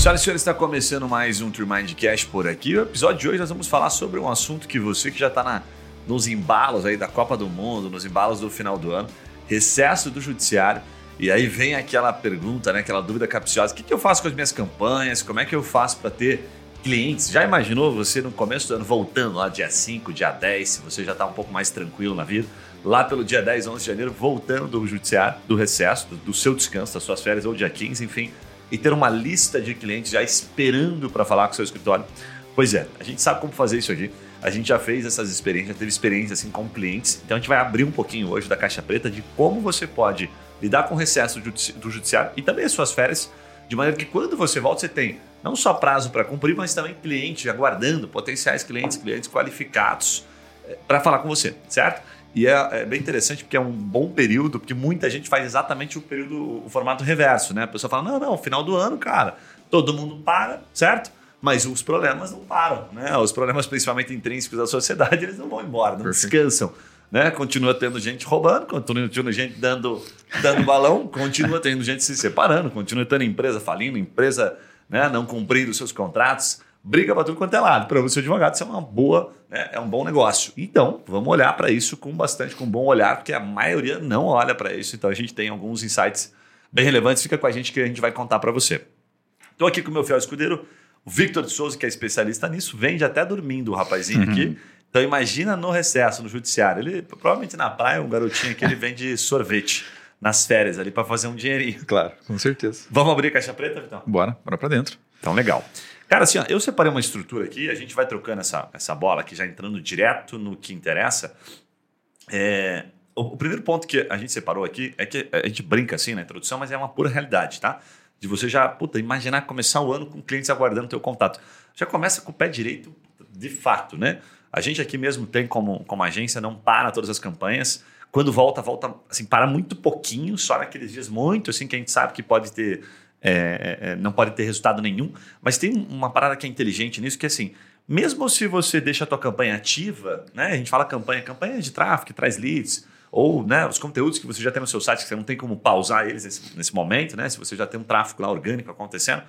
Senhoras e senhores, está começando mais um Trimind Cash por aqui. No episódio de hoje nós vamos falar sobre um assunto que você que já está nos embalos aí da Copa do Mundo, nos embalos do final do ano, recesso do judiciário. E aí vem aquela pergunta, né, aquela dúvida capciosa: o que, que eu faço com as minhas campanhas? Como é que eu faço para ter clientes? Já imaginou você no começo do ano voltando lá dia 5, dia 10, se você já está um pouco mais tranquilo na vida? Lá pelo dia 10, 11 de janeiro, voltando do judiciário, do recesso, do, do seu descanso, das suas férias, ou dia 15, enfim e ter uma lista de clientes já esperando para falar com o seu escritório? Pois é, a gente sabe como fazer isso aqui. A gente já fez essas experiências, teve experiências assim com clientes. Então a gente vai abrir um pouquinho hoje da caixa preta de como você pode lidar com o recesso do judiciário e também as suas férias, de maneira que quando você volta, você tem não só prazo para cumprir, mas também clientes aguardando, potenciais clientes, clientes qualificados eh, para falar com você, certo? E é, é, bem interessante porque é um bom período, porque muita gente faz exatamente o período, o formato reverso, né? A pessoa fala: não, não, final do ano, cara, todo mundo para, certo? Mas os problemas não param, né? Os problemas, principalmente intrínsecos da sociedade, eles não vão embora, não Perfeito. descansam. Né? Continua tendo gente roubando, continua tendo gente dando, dando balão, continua tendo gente se separando, continua tendo empresa falindo, empresa né, não cumprindo seus contratos briga para tudo quanto é lado. Para você, advogado, isso é uma boa, né, é um bom negócio. Então, vamos olhar para isso com bastante, com um bom olhar, porque a maioria não olha para isso. Então, a gente tem alguns insights bem relevantes. Fica com a gente que a gente vai contar para você. Estou aqui com o meu fiel escudeiro, o Victor de Souza, que é especialista nisso. Vende até dormindo o rapazinho uhum. aqui. Então, imagina no recesso, no judiciário. Ele, provavelmente na praia, um garotinho aqui, ele vende sorvete nas férias ali para fazer um dinheirinho. Claro, com certeza. Vamos abrir a caixa preta, Vitão? Bora, bora para dentro. Então, legal. Cara, assim, ó, eu separei uma estrutura aqui, a gente vai trocando essa, essa bola aqui, já entrando direto no que interessa. É, o, o, primeiro ponto que a gente separou aqui é que a gente brinca assim na introdução, mas é uma pura realidade, tá? De você já, puta, imaginar começar o ano com clientes aguardando teu contato. Já começa com o pé direito, de fato, né? A gente aqui mesmo tem como, como agência, não para todas as campanhas. Quando volta, volta, assim, para muito pouquinho, só naqueles dias muito, assim, que a gente sabe que pode ter é, é, é, não pode ter resultado nenhum. Mas tem uma parada que é inteligente nisso, que é assim, mesmo se você deixa a tua campanha ativa, né? A gente fala campanha, campanha de tráfego, que traz leads, ou né, os conteúdos que você já tem no seu site, que você não tem como pausar eles nesse, nesse momento, né? Se você já tem um tráfego lá orgânico acontecendo,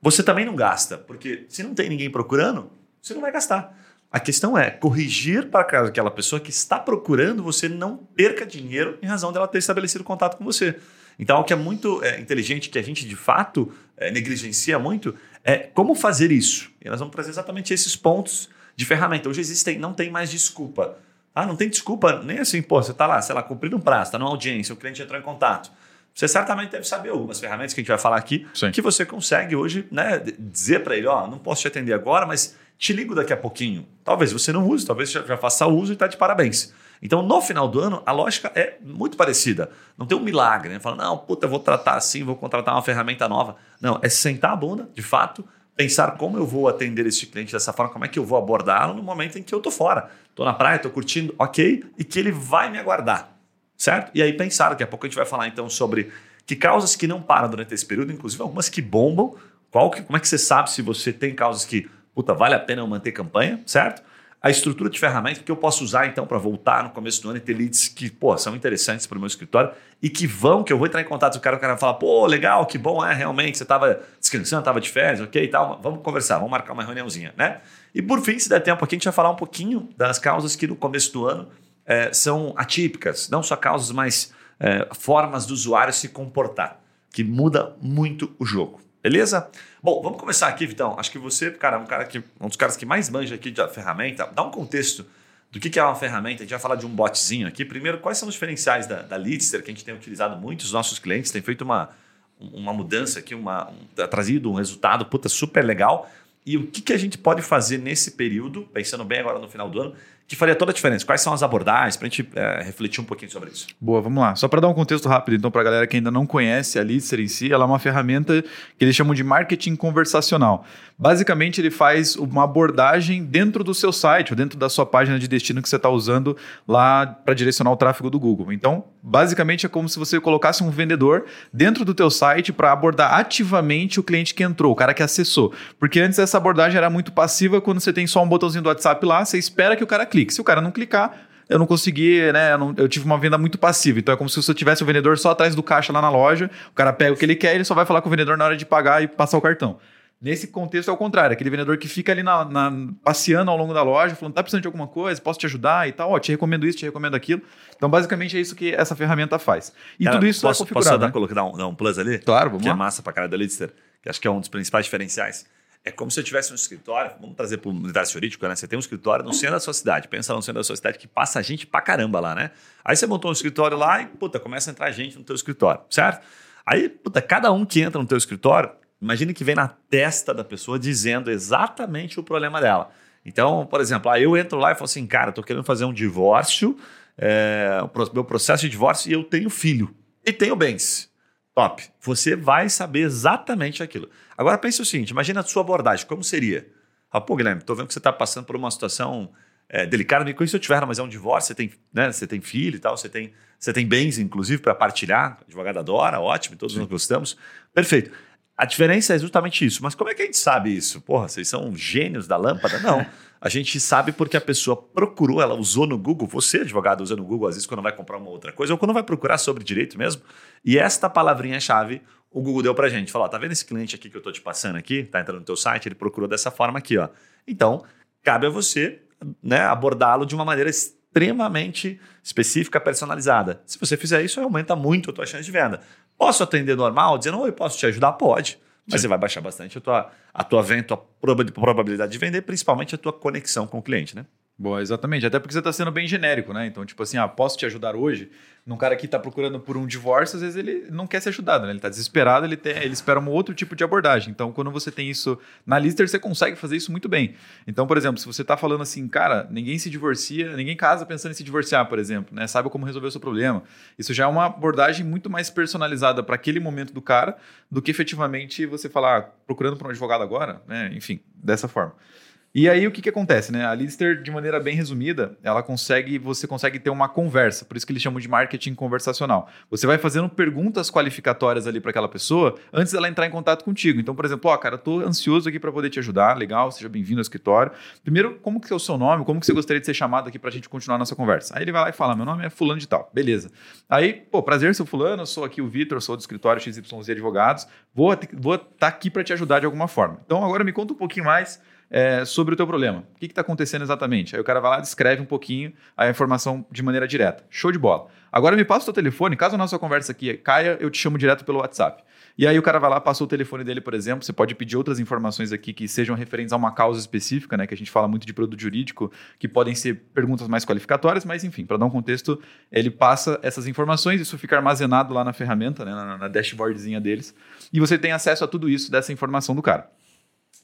você também não gasta, porque se não tem ninguém procurando, você não vai gastar. A questão é corrigir para aquela pessoa que está procurando, você não perca dinheiro em razão dela ter estabelecido contato com você. Então, o que é muito é, inteligente, que a gente de fato é, negligencia muito, é como fazer isso. E nós vamos trazer exatamente esses pontos de ferramenta. Hoje existem, não tem mais desculpa. Ah, não tem desculpa nem assim, pô, você está lá, sei lá, cumprindo um prazo, está numa audiência, o cliente entrou em contato. Você certamente deve saber algumas ferramentas que a gente vai falar aqui, Sim. que você consegue hoje né, dizer para ele, ó, não posso te atender agora, mas te ligo daqui a pouquinho. Talvez você não use, talvez já faça uso e está de parabéns. Então, no final do ano, a lógica é muito parecida. Não tem um milagre, né? Fala, não, puta, vou tratar assim, vou contratar uma ferramenta nova. Não, é sentar a bunda, de fato, pensar como eu vou atender esse cliente dessa forma, como é que eu vou abordá-lo no momento em que eu tô fora. Tô na praia, tô curtindo, ok, e que ele vai me aguardar, certo? E aí pensar, daqui a pouco a gente vai falar então sobre que causas que não param durante esse período, inclusive algumas que bombam. Qual que, como é que você sabe se você tem causas que, puta, vale a pena eu manter campanha, certo? A estrutura de ferramentas que eu posso usar então para voltar no começo do ano e ter leads que pô, são interessantes para o meu escritório e que vão, que eu vou entrar em contato com o cara, o cara vai falar, pô, legal, que bom, é, realmente, você estava descansando, estava de férias, ok e tal, vamos conversar, vamos marcar uma reuniãozinha, né? E por fim, se der tempo aqui, a gente vai falar um pouquinho das causas que no começo do ano é, são atípicas, não só causas, mas é, formas do usuário se comportar, que muda muito o jogo. Beleza? Bom, vamos começar aqui, Vitão. Acho que você, cara, é um, cara que, um dos caras que mais manja aqui de ferramenta. Dá um contexto do que, que é uma ferramenta. A gente vai falar de um botzinho aqui. Primeiro, quais são os diferenciais da, da Leadster, que a gente tem utilizado muito, os nossos clientes têm feito uma, uma mudança aqui, uma, um, trazido um resultado puta, super legal. E o que, que a gente pode fazer nesse período, pensando bem agora no final do ano, que faria toda a diferença? Quais são as abordagens para a gente é, refletir um pouquinho sobre isso? Boa, vamos lá. Só para dar um contexto rápido, então, para a galera que ainda não conhece a Litzer em si, ela é uma ferramenta que eles chamam de marketing conversacional. Basicamente, ele faz uma abordagem dentro do seu site, ou dentro da sua página de destino que você está usando lá para direcionar o tráfego do Google. Então, basicamente, é como se você colocasse um vendedor dentro do teu site para abordar ativamente o cliente que entrou, o cara que acessou. Porque antes essa abordagem era muito passiva, quando você tem só um botãozinho do WhatsApp lá, você espera que o cara clique. Se o cara não clicar, eu não consegui, né? Eu, não, eu, tive uma venda muito passiva. Então é como se você tivesse o vendedor só atrás do caixa lá na loja, o cara pega o que ele quer, ele só vai falar com o vendedor na hora de pagar e passar o cartão. Nesse contexto é o contrário, aquele vendedor que fica ali na, na, passeando ao longo da loja, falando, tá precisando de alguma coisa, posso te ajudar e tal, ó, te recomendo isso, te recomendo aquilo. Então, basicamente, é isso que essa ferramenta faz. E Cara, tudo isso posso, é configurado. Posso dar, né? dar, um, dar um plus ali? Claro, vamos que lá. é massa pra cara da Lidster, que acho que é um dos principais diferenciais. É como se eu tivesse um escritório, vamos trazer para o universo jurídico, né? Você tem um escritório no centro da sua cidade. Pensa no centro da sua cidade que passa gente pra caramba lá, né? Aí você montou um escritório lá e, puta, começa a entrar gente no teu escritório, certo? Aí, puta, cada um que entra no teu escritório, imagine que vem na testa da pessoa dizendo exatamente o problema dela. Então, por exemplo, aí eu entro lá e falo assim, cara, tô querendo fazer um divórcio, é, o meu processo de divórcio e eu tenho filho. E tenho bens. Top. Você vai saber exatamente aquilo. Agora pense o seguinte: imagina a sua abordagem, como seria? Ah, pô, Guilherme, estou vendo que você está passando por uma situação é, delicada, me conhece se eu tiver, mas é um divórcio, você tem, né, você tem filho e tal, você tem, você tem bens, inclusive, para partilhar. A advogada adora, ótimo, todos Sim. nós gostamos. Perfeito. A diferença é justamente isso. Mas como é que a gente sabe isso? Porra, vocês são gênios da lâmpada? Não. A gente sabe porque a pessoa procurou, ela usou no Google, você, advogado, usa no Google, às vezes, quando vai comprar uma outra coisa, ou quando vai procurar sobre direito mesmo. E esta palavrinha-chave o Google deu pra gente. Falou: tá vendo esse cliente aqui que eu tô te passando aqui? Tá entrando no teu site, ele procurou dessa forma aqui, ó. Então, cabe a você né, abordá-lo de uma maneira extremamente específica, personalizada. Se você fizer isso, aumenta muito a tua chance de venda. Posso atender normal, dizendo, oi, posso te ajudar? Pode. Mas Sim. você vai baixar bastante a tua, a tua venda, a tua probabilidade de vender, principalmente a tua conexão com o cliente, né? Boa, exatamente. Até porque você está sendo bem genérico, né? Então, tipo assim, ah, posso te ajudar hoje? Num cara que está procurando por um divórcio, às vezes ele não quer ser ajudado, né? Ele está desesperado, ele, tem, ele espera um outro tipo de abordagem. Então, quando você tem isso na Lister, você consegue fazer isso muito bem. Então, por exemplo, se você está falando assim, cara, ninguém se divorcia, ninguém casa pensando em se divorciar, por exemplo, né? Saiba como resolver o seu problema. Isso já é uma abordagem muito mais personalizada para aquele momento do cara do que efetivamente você falar, ah, procurando por um advogado agora, né? Enfim, dessa forma. E aí o que, que acontece, né? A Lister, de maneira bem resumida, ela consegue, você consegue ter uma conversa, por isso que eles chamam de marketing conversacional. Você vai fazendo perguntas qualificatórias ali para aquela pessoa antes dela entrar em contato contigo. Então, por exemplo, ó, cara, eu tô ansioso aqui para poder te ajudar, legal, seja bem-vindo ao escritório. Primeiro, como que é o seu nome? Como que você gostaria de ser chamado aqui para a gente continuar a nossa conversa? Aí ele vai lá e fala, meu nome é fulano de tal, beleza. Aí, pô, prazer, seu fulano, sou aqui o Vitor, sou do escritório XYZ Advogados, vou estar vou tá aqui para te ajudar de alguma forma. Então, agora me conta um pouquinho mais é, sobre o teu problema. O que está acontecendo exatamente? Aí o cara vai lá, descreve um pouquinho a informação de maneira direta. Show de bola. Agora me passa o teu telefone, caso a nossa conversa aqui caia, eu te chamo direto pelo WhatsApp. E aí o cara vai lá, passa o telefone dele, por exemplo, você pode pedir outras informações aqui que sejam referentes a uma causa específica, né? Que a gente fala muito de produto jurídico, que podem ser perguntas mais qualificatórias, mas enfim, para dar um contexto, ele passa essas informações, isso fica armazenado lá na ferramenta, né? na, na dashboardzinha deles, e você tem acesso a tudo isso dessa informação do cara.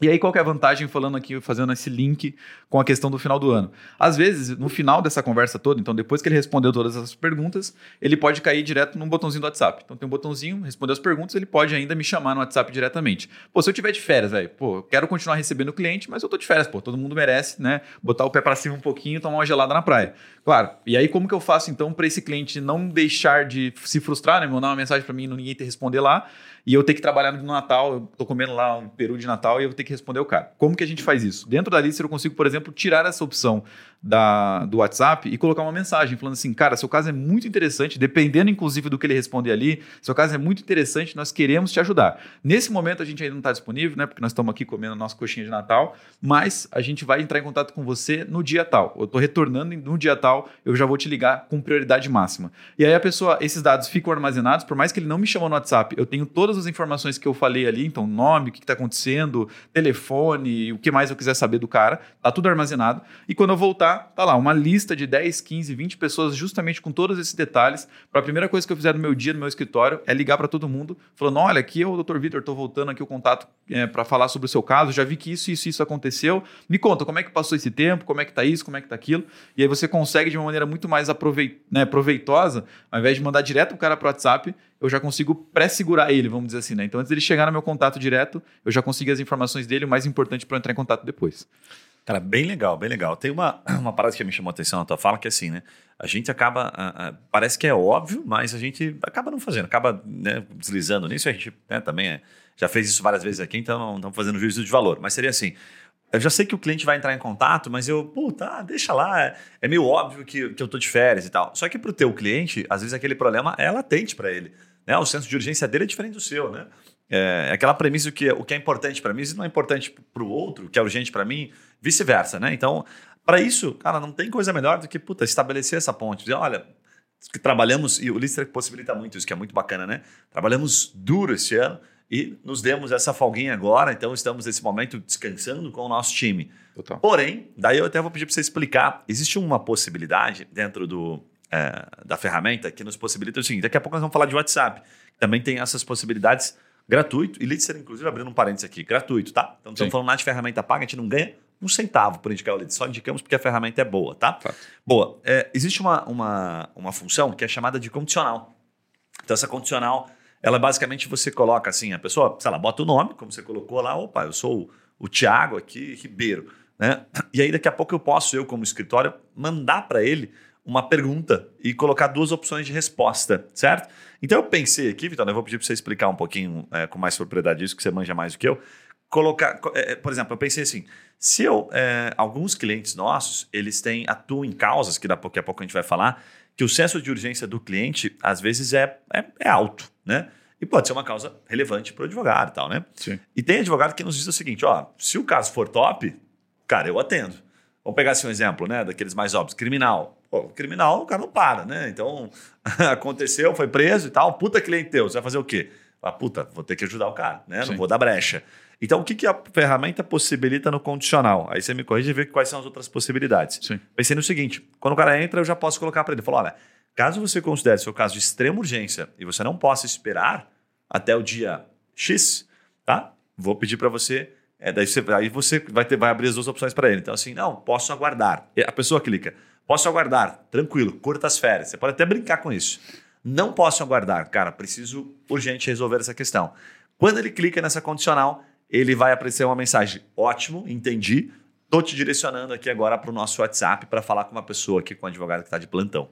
E aí, qual é a vantagem falando aqui, fazendo esse link com a questão do final do ano? Às vezes, no final dessa conversa toda, então depois que ele respondeu todas as perguntas, ele pode cair direto num botãozinho do WhatsApp. Então tem um botãozinho, respondeu as perguntas, ele pode ainda me chamar no WhatsApp diretamente. Pô, se eu tiver de férias, velho, pô, quero continuar recebendo cliente, mas eu tô de férias, pô, todo mundo merece, né? Botar o pé para cima um pouquinho tomar uma gelada na praia. Claro. E aí, como que eu faço então para esse cliente não deixar de se frustrar, né? Mandar uma mensagem para mim e ninguém ter responder lá e eu ter que trabalhar no Natal, eu tô comendo lá um peru de Natal e eu vou ter que responder o cara. Como que a gente faz isso? Dentro da lista eu consigo, por exemplo, tirar essa opção da, do WhatsApp e colocar uma mensagem falando assim, cara, seu caso é muito interessante, dependendo inclusive do que ele responder ali, seu caso é muito interessante, nós queremos te ajudar. Nesse momento a gente ainda não está disponível, né? Porque nós estamos aqui comendo a nossa coxinha de Natal, mas a gente vai entrar em contato com você no dia tal. Eu estou retornando no dia tal, eu já vou te ligar com prioridade máxima. E aí a pessoa, esses dados ficam armazenados, por mais que ele não me chamou no WhatsApp, eu tenho todas as informações que eu falei ali, então nome, o que está acontecendo, telefone, o que mais eu quiser saber do cara, tá tudo armazenado. E quando eu voltar colocar, tá lá, uma lista de 10, 15, 20 pessoas justamente com todos esses detalhes. Para a primeira coisa que eu fizer no meu dia, no meu escritório, é ligar para todo mundo, falando: olha, aqui é o Dr. Vitor, estou voltando aqui o contato é, para falar sobre o seu caso, já vi que isso, isso, isso aconteceu. Me conta como é que passou esse tempo, como é que tá isso, como é que tá aquilo. E aí você consegue de uma maneira muito mais aproveit né, proveitosa, ao invés de mandar direto o cara para WhatsApp, eu já consigo pré-segurar ele, vamos dizer assim, né? Então, antes dele chegar no meu contato direto, eu já consigo as informações dele, o mais importante para entrar em contato depois. Cara, bem legal, bem legal. Tem uma, uma parada que me chamou a atenção na tua fala, que é assim, né? A gente acaba. A, a, parece que é óbvio, mas a gente acaba não fazendo, acaba né, deslizando nisso. A gente né, também é, já fez isso várias vezes aqui, então não estamos fazendo juízo de valor. Mas seria assim: eu já sei que o cliente vai entrar em contato, mas eu, puta, tá, deixa lá. É, é meio óbvio que, que eu tô de férias e tal. Só que para o teu cliente, às vezes aquele problema é latente para ele. Né? O senso de urgência dele é diferente do seu, né? É, é aquela premissa que o que é importante para mim não é importante para o outro, o que é urgente para mim, vice-versa, né? Então, para isso, cara, não tem coisa melhor do que puta, estabelecer essa ponte. Dizer, olha, que trabalhamos, e o Lister possibilita muito isso, que é muito bacana, né? Trabalhamos duro esse ano e nos demos essa folguinha agora, então estamos nesse momento descansando com o nosso time. Total. Porém, daí eu até vou pedir para você explicar: existe uma possibilidade dentro do, é, da ferramenta que nos possibilita o seguinte: daqui a pouco nós vamos falar de WhatsApp, também tem essas possibilidades gratuito, e Litzer, inclusive, abrindo um parênteses aqui, gratuito, tá? Então estamos falando nada de ferramenta paga, a gente não ganha um centavo por indicar o lead, só indicamos porque a ferramenta é boa, tá? Fato. Boa. É, existe uma, uma, uma função que é chamada de condicional. Então, essa condicional, ela basicamente você coloca assim, a pessoa, sei lá, bota o nome, como você colocou lá, opa, eu sou o, o Tiago aqui, Ribeiro. Né? E aí, daqui a pouco, eu posso, eu como escritório, mandar para ele uma pergunta e colocar duas opções de resposta, certo? Então eu pensei aqui, Vitor, eu vou pedir para você explicar um pouquinho é, com mais propriedade isso, que você manja mais do que eu colocar, é, por exemplo, eu pensei assim, se eu, é, alguns clientes nossos, eles têm, atuam em causas, que daqui a pouco a gente vai falar, que o senso de urgência do cliente, às vezes, é, é, é alto, né? E pode ser uma causa relevante para o advogado e tal, né? Sim. E tem advogado que nos diz o seguinte, ó, se o caso for top, cara, eu atendo. Vamos pegar assim um exemplo, né, daqueles mais óbvios, criminal. Pô, criminal, o cara não para, né? Então, aconteceu, foi preso e tal, puta cliente teu, você vai fazer o quê? Ah, puta, vou ter que ajudar o cara, né? Sim. Não vou dar brecha. Então, o que, que a ferramenta possibilita no condicional? Aí você me corrige e vê quais são as outras possibilidades. Sim. Pensei no seguinte: quando o cara entra, eu já posso colocar para ele: falar, olha, caso você considere seu caso de extrema urgência e você não possa esperar até o dia X, tá? Vou pedir para você. É, daí você, aí você vai, ter, vai abrir as duas opções para ele. Então, assim, não, posso aguardar. A pessoa clica, posso aguardar, tranquilo, curta as férias. Você pode até brincar com isso. Não posso aguardar, cara, preciso urgente resolver essa questão. Quando ele clica nessa condicional, ele vai aparecer uma mensagem: ótimo, entendi. Estou te direcionando aqui agora para o nosso WhatsApp para falar com uma pessoa aqui, com um advogado que está de plantão.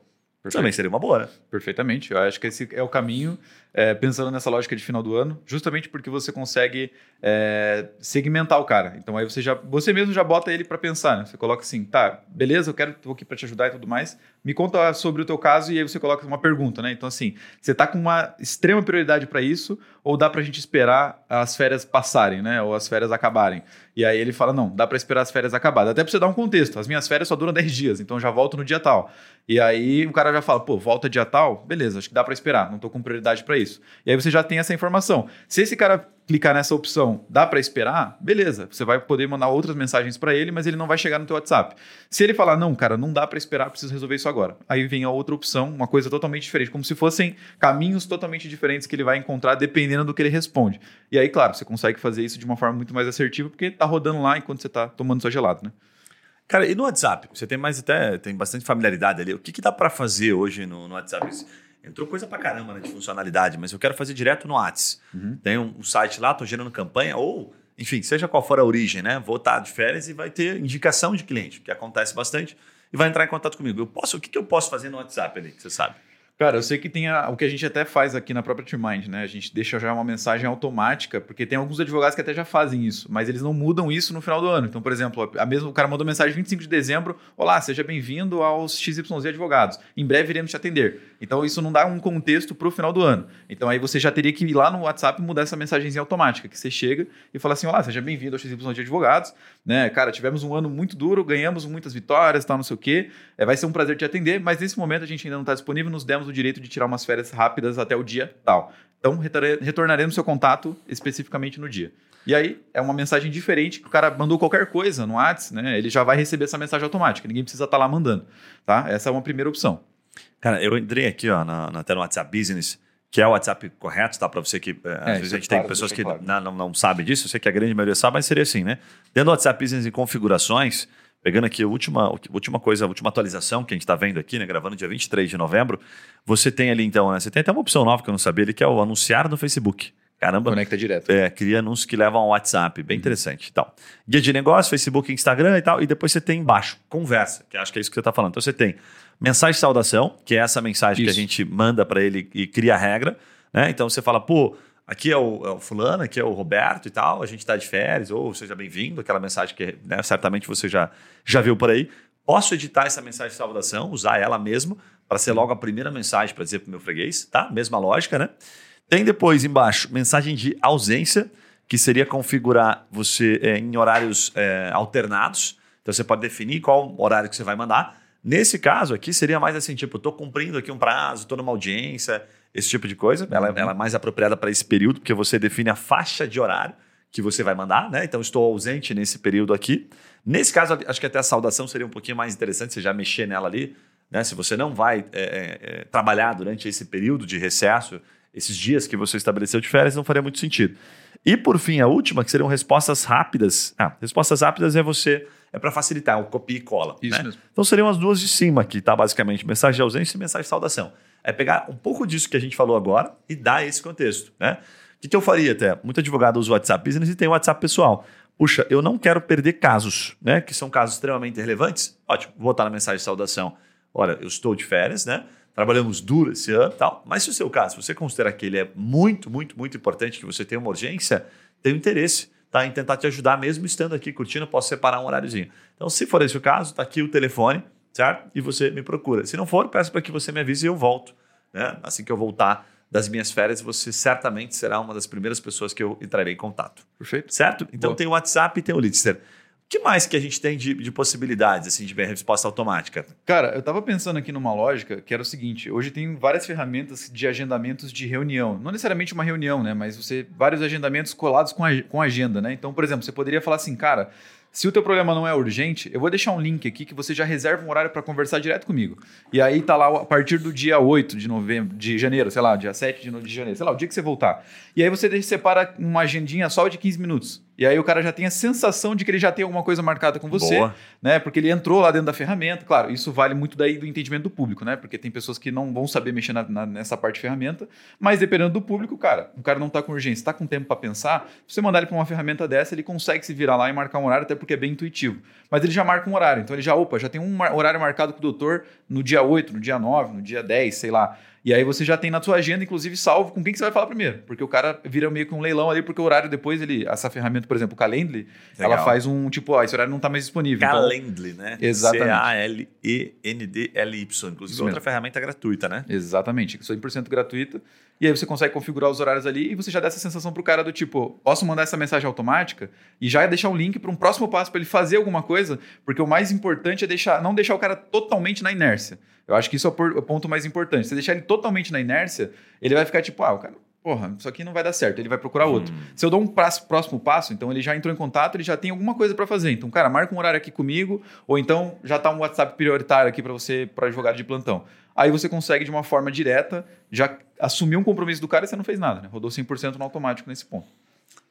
Perfeito. Também seria uma boa, né? Perfeitamente. Eu acho que esse é o caminho, é, pensando nessa lógica de final do ano, justamente porque você consegue é, segmentar o cara. Então aí você já, você mesmo já bota ele para pensar, né? Você coloca assim, tá, beleza, eu quero, tô aqui para te ajudar e tudo mais. Me conta sobre o teu caso e aí você coloca uma pergunta, né? Então assim, você tá com uma extrema prioridade para isso ou dá para a gente esperar as férias passarem, né? Ou as férias acabarem? E aí ele fala, não, dá para esperar as férias acabarem. Até para você dar um contexto. As minhas férias só duram 10 dias, então já volto no dia tal. E aí o cara já fala, pô, volta dia tal, beleza, acho que dá para esperar, não tô com prioridade para isso. E aí você já tem essa informação. Se esse cara clicar nessa opção, dá para esperar? Beleza, você vai poder mandar outras mensagens para ele, mas ele não vai chegar no teu WhatsApp. Se ele falar, não, cara, não dá para esperar, preciso resolver isso agora. Aí vem a outra opção, uma coisa totalmente diferente, como se fossem caminhos totalmente diferentes que ele vai encontrar dependendo do que ele responde. E aí, claro, você consegue fazer isso de uma forma muito mais assertiva, porque tá rodando lá enquanto você tá tomando sua gelada, né? Cara, e no WhatsApp? Você tem mais até, tem bastante familiaridade ali. O que, que dá para fazer hoje no, no WhatsApp? Entrou coisa pra caramba né, de funcionalidade, mas eu quero fazer direto no Whats. Uhum. Tem um, um, site lá, tô gerando campanha, ou, enfim, seja qual for a origem, né? Vou estar de férias e vai ter indicação de cliente, que acontece bastante, e vai entrar em contato comigo. Eu posso, o que, que eu posso fazer no WhatsApp ali, que você sabe? Cara, eu sei que tem a, o que a gente até faz aqui na própria TeamMind, né? A gente deixa já uma mensagem automática, porque tem alguns advogados que até já fazem isso, mas eles não mudam isso no final do ano. Então, por exemplo, a mesmo, o cara mandou mensagem 25 de dezembro: Olá, seja bem-vindo aos XYZ Advogados. Em breve iremos te atender. Então, isso não dá um contexto para o final do ano. Então, aí você já teria que ir lá no WhatsApp e mudar essa mensagenzinha automática, que você chega e fala assim: Olá, seja bem-vindo ao XYZ Advogados. Né? Cara, tivemos um ano muito duro, ganhamos muitas vitórias, tal, não sei o quê. É, vai ser um prazer te atender, mas nesse momento a gente ainda não está disponível, nos demos o direito de tirar umas férias rápidas até o dia tal. Então, retornaremos seu contato especificamente no dia. E aí, é uma mensagem diferente que o cara mandou qualquer coisa no WhatsApp, né? Ele já vai receber essa mensagem automática. Ninguém precisa estar tá lá mandando, tá? Essa é uma primeira opção. Cara, eu entrei aqui, ó, na, na, no WhatsApp Business, que é o WhatsApp correto, tá? Para você que é, às é, vezes a gente é claro, tem pessoas que claro. não, não, não sabem disso, eu sei que a grande maioria sabe, mas seria assim, né? Dentro do WhatsApp Business em configurações, Pegando aqui a última, a última coisa, a última atualização que a gente está vendo aqui, né, gravando dia 23 de novembro, você tem ali então, né, você tem até uma opção nova que eu não sabia, ali, que é o anunciar no Facebook. Caramba. Conecta direto. É, cria anúncios que levam ao WhatsApp, bem uhum. interessante. Então, guia de negócio, Facebook, Instagram e tal, e depois você tem embaixo, conversa, que acho que é isso que você está falando. Então você tem mensagem de saudação, que é essa mensagem isso. que a gente manda para ele e cria a regra, né? Então você fala, pô, aqui é o, é o, fulano, aqui é o Roberto e tal, a gente está de férias, ou seja bem-vindo, aquela mensagem que né, certamente você já, já viu por aí. Posso editar essa mensagem de saudação, usar ela mesmo, para ser logo a primeira mensagem para dizer para o meu freguês, tá? Mesma lógica, né? Tem depois embaixo mensagem de ausência, que seria configurar você é, em horários é, alternados. Então você pode definir qual horário que você vai mandar. Nesse caso aqui seria mais assim, tipo, estou cumprindo aqui um prazo, estou numa audiência, esse tipo de coisa. Ela, ela é mais apropriada para esse período, porque você define a faixa de horário que você vai mandar, né? Então estou ausente nesse período aqui. Nesse caso, acho que até a saudação seria um pouquinho mais interessante, você já mexer nela ali. Né? Se você não vai é, é, trabalhar durante esse período de recesso, esses dias que você estabeleceu de férias, não faria muito sentido. E por fim, a última, que seriam respostas rápidas. Ah, respostas rápidas é você. É para facilitar, o copia e cola. Isso né? mesmo. Então seriam as duas de cima aqui, tá? Basicamente, mensagem de ausência e mensagem de saudação. É pegar um pouco disso que a gente falou agora e dar esse contexto, né? O que, que eu faria até? Muito advogado usa o WhatsApp Business e tem o WhatsApp pessoal. Puxa, eu não quero perder casos, né? Que são casos extremamente relevantes. Ótimo, vou botar na mensagem de saudação. Olha, eu estou de férias, né? trabalhamos duro esse ano tal. Mas se o seu caso, você considera que ele é muito, muito, muito importante, que você tem uma urgência, tem um interesse tá, em tentar te ajudar, mesmo estando aqui curtindo, posso separar um horáriozinho. Então, se for esse o caso, está aqui o telefone, certo? E você me procura. Se não for, peço para que você me avise e eu volto. Né? Assim que eu voltar das minhas férias, você certamente será uma das primeiras pessoas que eu entrarei em contato. Perfeito. Certo? Então Boa. tem o WhatsApp e tem o Litster que mais que a gente tem de, de possibilidades assim, de resposta automática? Cara, eu estava pensando aqui numa lógica que era o seguinte: hoje tem várias ferramentas de agendamentos de reunião. Não necessariamente uma reunião, né? Mas você vários agendamentos colados com, a, com agenda, né? Então, por exemplo, você poderia falar assim, cara. Se o teu problema não é urgente, eu vou deixar um link aqui que você já reserva um horário para conversar direto comigo. E aí tá lá a partir do dia 8 de novembro, de janeiro, sei lá, dia 7 de, de janeiro, sei lá, o dia que você voltar. E aí você separa uma agendinha só de 15 minutos. E aí o cara já tem a sensação de que ele já tem alguma coisa marcada com você, Boa. né? Porque ele entrou lá dentro da ferramenta. Claro, isso vale muito daí do entendimento do público, né? Porque tem pessoas que não vão saber mexer na, na, nessa parte de ferramenta, mas dependendo do público, cara, o cara não está com urgência, está com tempo para pensar, se você mandar ele para uma ferramenta dessa, ele consegue se virar lá e marcar um horário, até porque é bem intuitivo. Mas ele já marca um horário, então ele já, opa, já tem um horário marcado com o doutor no dia 8, no dia 9, no dia 10, sei lá. E aí você já tem na sua agenda, inclusive, salvo com quem que você vai falar primeiro. Porque o cara vira meio que um leilão ali, porque o horário depois, ele, essa ferramenta, por exemplo, o Calendly, Legal. ela faz um tipo, ó, esse horário não está mais disponível. Então Calendly, então... né? Exatamente. C-A-L-E-N-D-L-Y. Inclusive, outra ferramenta gratuita, né? Exatamente, 100% gratuita. E aí você consegue configurar os horários ali e você já dá essa sensação pro cara do tipo, posso mandar essa mensagem automática e já deixar um link para um próximo passo para ele fazer alguma coisa, porque o mais importante é deixar, não deixar o cara totalmente na inércia. Eu acho que isso é o ponto mais importante. Se deixar ele totalmente na inércia, ele vai ficar tipo, ah, o cara, porra, isso aqui não vai dar certo, ele vai procurar outro. Hum. Se eu dou um próximo passo, então ele já entrou em contato, ele já tem alguma coisa para fazer. Então, cara, marca um horário aqui comigo, ou então já tá um WhatsApp prioritário aqui para você, para advogado de plantão. Aí você consegue, de uma forma direta, já assumir um compromisso do cara e você não fez nada, né? Rodou 100% no automático nesse ponto.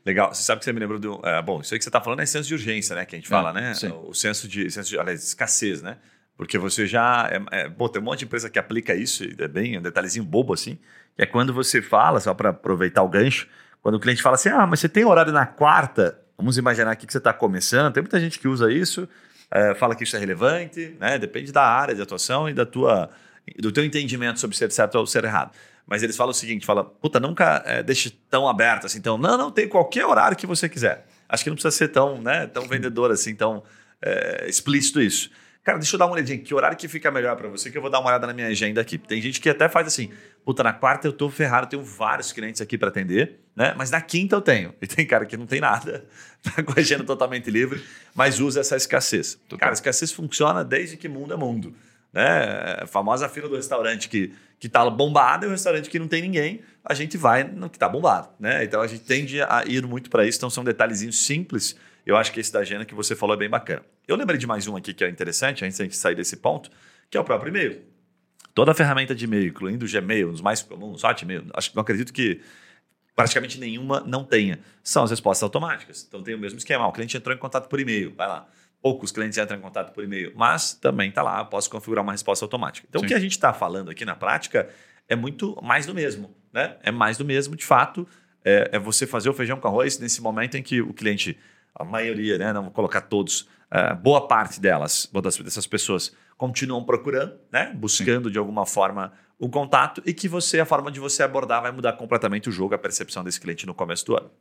Legal. Você sabe que você me lembrou do. É, bom, isso aí que você está falando é senso de urgência, né? Que a gente fala, é, né? Sim. O senso de, senso de aliás, escassez, né? Porque você já. É, é, bom, tem um monte de empresa que aplica isso, é bem um detalhezinho bobo assim, que é quando você fala, só para aproveitar o gancho, quando o cliente fala assim: ah, mas você tem horário na quarta, vamos imaginar aqui que você está começando, tem muita gente que usa isso, é, fala que isso é relevante, né? Depende da área de atuação e da tua, do teu entendimento sobre ser certo ou ser errado. Mas eles falam o seguinte: fala, puta, nunca é, deixe tão aberto assim. Então, não, não, tem qualquer horário que você quiser. Acho que não precisa ser tão, né, tão vendedor assim, tão é, explícito isso. Cara, deixa eu dar uma olhadinha. Que horário que fica melhor para você? Que eu vou dar uma olhada na minha agenda aqui. Tem gente que até faz assim: puta, na quarta eu tô ferrado, tenho vários clientes aqui para atender, né? Mas na quinta eu tenho. E tem cara que não tem nada, tá com a agenda totalmente livre, mas usa essa escassez. Total. Cara, a escassez funciona desde que mundo é mundo. Né? A famosa fila do restaurante que, que tá bombada e o restaurante que não tem ninguém, a gente vai no que tá bombado. Né? Então a gente tende a ir muito para isso. Então são detalhezinhos simples eu acho que esse da agenda que você falou é bem bacana. Eu lembrei de mais um aqui que é interessante, antes de a gente sair desse ponto, que é o próprio e-mail. Toda a ferramenta de e-mail, incluindo o Gmail, os mais comuns, Hotmail, acho que não acredito que praticamente nenhuma não tenha, são as respostas automáticas. Então tem o mesmo esquema. O cliente entrou em contato por e-mail, vai lá. Poucos clientes entram em contato por e-mail, mas também está lá, posso configurar uma resposta automática. Então Sim. o que a gente está falando aqui na prática é muito mais do mesmo. Né? É mais do mesmo, de fato. É, é você fazer o feijão com arroz nesse momento em que o cliente a maioria, né, não vou colocar todos, uh, boa parte delas, dessas pessoas, continuam procurando, né, buscando Sim. de alguma forma o contato e que você, a forma de você abordar vai mudar completamente o jogo, a percepção desse cliente no começo do ano.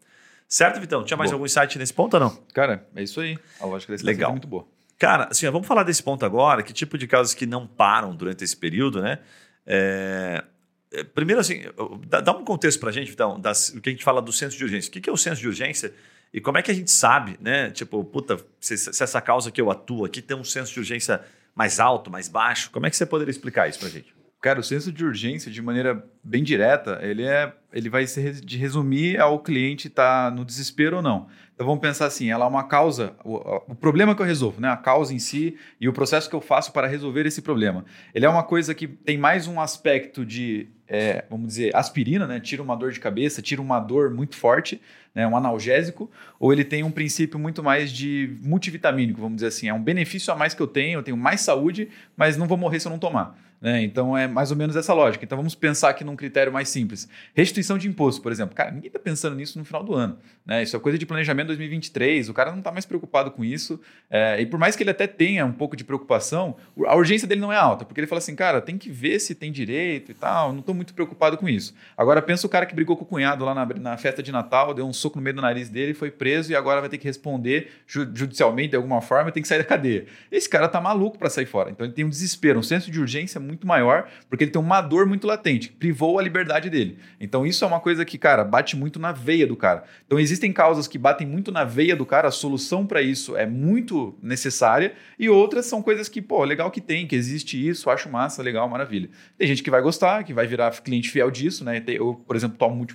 Certo, Vitão? Tinha mais boa. algum insight nesse ponto ou não? Cara, é isso aí. A lógica desse Legal. é muito boa. Cara, assim, vamos falar desse ponto agora, que tipo de casos que não param durante esse período, né? É, é, primeiro assim, dá, um contexto para a gente, então, das, o que a gente fala do senso de urgência. O que, que é o senso de urgência e como é que a gente sabe, né? Tipo, puta, se, se essa causa que eu atuo aqui tem um senso de urgência mais alto, mais baixo, como é que você poderia explicar isso para a gente? Cara, o senso de urgência, de maneira bem direta, ele, é, ele vai ser de resumir ao cliente estar tá no desespero ou não. Então vamos pensar assim, ela é uma causa, o, o, problema que eu resolvo, né? a causa em si e o processo que eu faço para resolver esse problema. Ele é uma coisa que tem mais um aspecto de, é, vamos dizer, aspirina, né? tira uma dor de cabeça, tira uma dor muito forte, né? um analgésico, ou ele tem um princípio muito mais de multivitamínico, vamos dizer assim, é um benefício a mais que eu tenho, eu tenho mais saúde, mas não vou morrer se eu não tomar. Né? Então é mais ou menos essa lógica. Então vamos pensar aqui num critério mais simples. Restituição de imposto, por exemplo. Cara, ninguém está pensando nisso no final do ano. Né? Isso é coisa de planejamento 2023, o cara não está mais preocupado com isso. É, e por mais que ele até tenha um pouco de preocupação, a urgência dele não é alta, porque ele fala assim, cara, tem que ver se tem direito e tal, não estou muito preocupado com isso. Agora pensa o cara que brigou com o cunhado lá na, na festa de Natal, deu um soco no meio do nariz dele, foi preso e agora vai ter que responder judicialmente de alguma forma, tem que sair da cadeia. Esse cara tá maluco para sair fora. Então ele tem um desespero, um senso de urgência muito muito maior, porque ele tem uma dor muito latente, privou a liberdade dele. Então isso é uma coisa que, cara, bate muito na veia do cara. Então existem causas que batem muito na veia do cara, a solução para isso é muito necessária, e outras são coisas que, pô, legal que tem, que existe isso, acho massa, legal, maravilha. Tem gente que vai gostar, que vai virar cliente fiel disso, né? Eu, por exemplo, tomo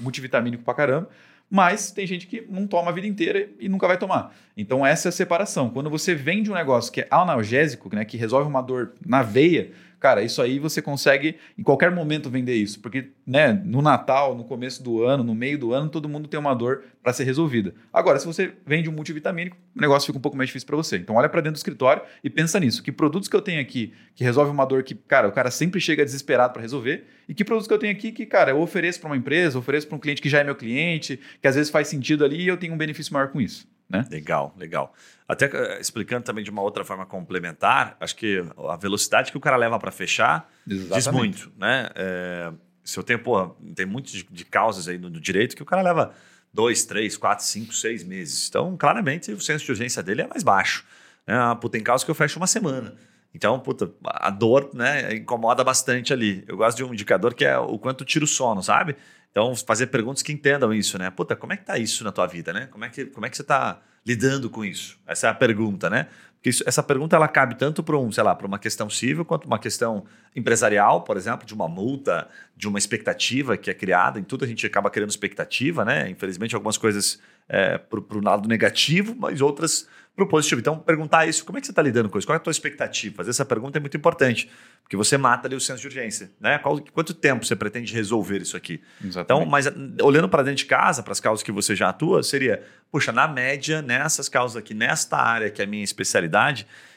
multivitamínico pra caramba. Mas tem gente que não toma a vida inteira e nunca vai tomar. Então, essa é a separação. Quando você vende um negócio que é analgésico, né, que resolve uma dor na veia, Cara, isso aí você consegue em qualquer momento vender isso, porque né, no Natal, no começo do ano, no meio do ano, todo mundo tem uma dor para ser resolvida. Agora, se você vende um multivitamínico, o negócio fica um pouco mais difícil para você. Então, olha para dentro do escritório e pensa nisso. Que produtos que eu tenho aqui que resolve uma dor que, cara, o cara sempre chega desesperado para resolver, e que produtos que eu tenho aqui que, cara, eu ofereço para uma empresa, ofereço para um cliente que já é meu cliente, que às vezes faz sentido ali e eu tenho um benefício maior com isso. Né? Legal, legal. Até uh, explicando também de uma outra forma complementar, acho que a velocidade que o cara leva para fechar Exatamente. diz muito, né? É, se eu tenho, pô, tem muitas de, de, causas aí no, no, direito que o cara leva dois, três, quatro, cinco, seis meses. Então, claramente, o senso de urgência dele é mais baixo. Ah, pô, tem causas que eu fecho uma semana. Então, puta, a dor né, incomoda bastante ali. Eu gosto de um indicador que é o quanto tira o sono, sabe? Então, fazer perguntas que entendam isso, né? Puta, como é que tá isso na tua vida, né? Como é que, como é que você está lidando com isso? Essa é a pergunta, né? Porque isso, essa pergunta ela cabe tanto para um, sei lá, para uma questão civil quanto uma questão empresarial, por exemplo, de uma multa, de uma expectativa que é criada. Em tudo a gente acaba criando expectativa, né? Infelizmente, algumas coisas é, para o lado negativo, mas outras para o positivo. Então, perguntar isso, como é que você está lidando com isso? Qual é a tua expectativa? Fazer essa pergunta é muito importante, porque você mata ali o senso de urgência. Né? Qual, quanto tempo você pretende resolver isso aqui? Exatamente. Então, mas olhando para dentro de casa, para as causas que você já atua, seria, puxa, na média, nessas causas aqui, nesta área que é a minha especialidade,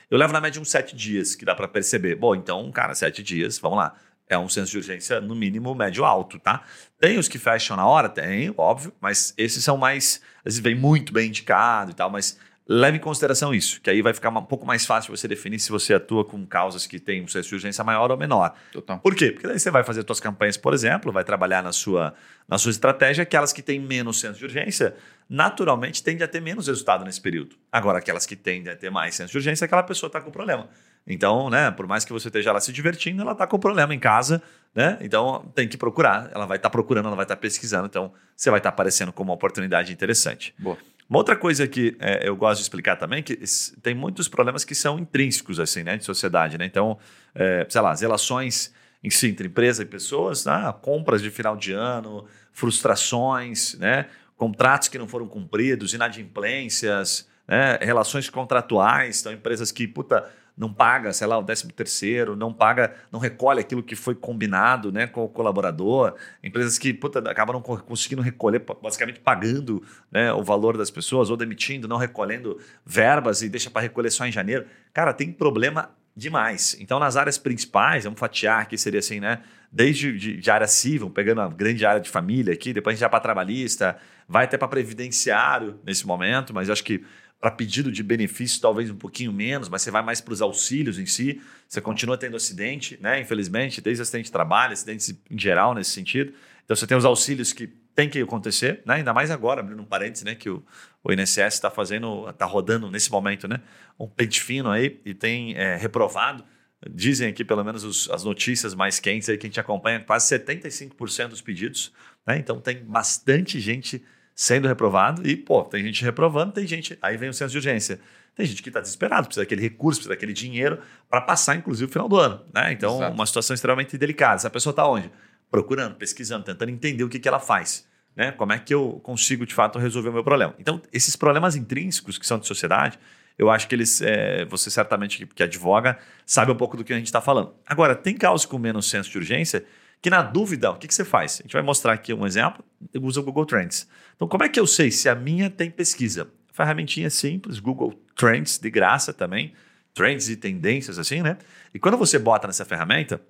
eu levo na média uns sete dias, que dá para perceber. Bom, então, cara, sete dias, vamos lá. É um senso de urgência, no mínimo, médio alto, tá? Tem os que fecham na hora? Tem, óbvio, mas esses são mais. Às vezes vem muito bem indicado e tal, mas leve em consideração isso, que aí vai ficar um pouco mais fácil você definir se você atua com causas que têm um senso de urgência maior ou menor. Total. Por quê? Porque daí você vai fazer suas campanhas, por exemplo, vai trabalhar na sua, na sua estratégia, aquelas que têm menos senso de urgência, naturalmente tendem a ter menos resultado nesse período. Agora, aquelas que tendem a ter mais senso de urgência, aquela pessoa está com problema. Então, né, por mais que você esteja lá se divertindo, ela está com problema em casa, né? Então tem que procurar. Ela vai estar tá procurando, ela vai estar tá pesquisando. Então, você vai estar tá aparecendo como uma oportunidade interessante. Boa. Uma outra coisa que é, eu gosto de explicar também que tem muitos problemas que são intrínsecos assim, né, de sociedade, né? Então, é, sei lá, as relações em si entre empresa e pessoas, né? compras de final de ano, frustrações, né? Contratos que não foram cumpridos, inadimplências, né? relações contratuais, então empresas que puta não paga, sei lá, o 13 terceiro, não paga, não recolhe aquilo que foi combinado né, com o colaborador, empresas que puta, acabam não conseguindo recolher, basicamente pagando né, o valor das pessoas, ou demitindo, não recolhendo verbas e deixa para recolher só em janeiro. Cara, tem problema demais. Então, nas áreas principais, vamos fatiar que seria assim, né? Desde de, de área civil, pegando a grande área de família aqui, depois a gente vai para trabalhista, vai até para previdenciário nesse momento, mas eu acho que para pedido de benefício, talvez um pouquinho menos, mas você vai mais para os auxílios em si. Você continua tendo acidente, né? Infelizmente, desde acidente de trabalho, acidentes em geral nesse sentido. Então você tem os auxílios que tem que acontecer, né? Ainda mais agora, abrindo um parênteses, né? Que o, o INSS está fazendo, está rodando nesse momento, né? Um pente fino aí e tem é, reprovado Dizem aqui, pelo menos, os, as notícias mais quentes aí que a gente acompanha, quase 75% dos pedidos. Né? Então tem bastante gente sendo reprovado e, pô, tem gente reprovando, tem gente. Aí vem o senso de urgência. Tem gente que está desesperado, precisa daquele recurso, precisa daquele dinheiro para passar, inclusive, o final do ano. Né? Então, Exato. uma situação extremamente delicada. Essa pessoa está onde? Procurando, pesquisando, tentando entender o que, que ela faz. Né? Como é que eu consigo, de fato, resolver o meu problema? Então, esses problemas intrínsecos que são de sociedade, eu acho que eles, é, você certamente que, advoga, sabe um pouco do que a gente está falando. Agora, tem casos com menos senso de urgência que, na dúvida, o que, que você faz? A gente vai mostrar aqui um exemplo, usa o Google Trends. Então, como é que eu sei se a minha tem pesquisa? Ferramentinha simples, Google Trends, de graça também, trends e tendências assim, né? E quando você bota nessa ferramenta,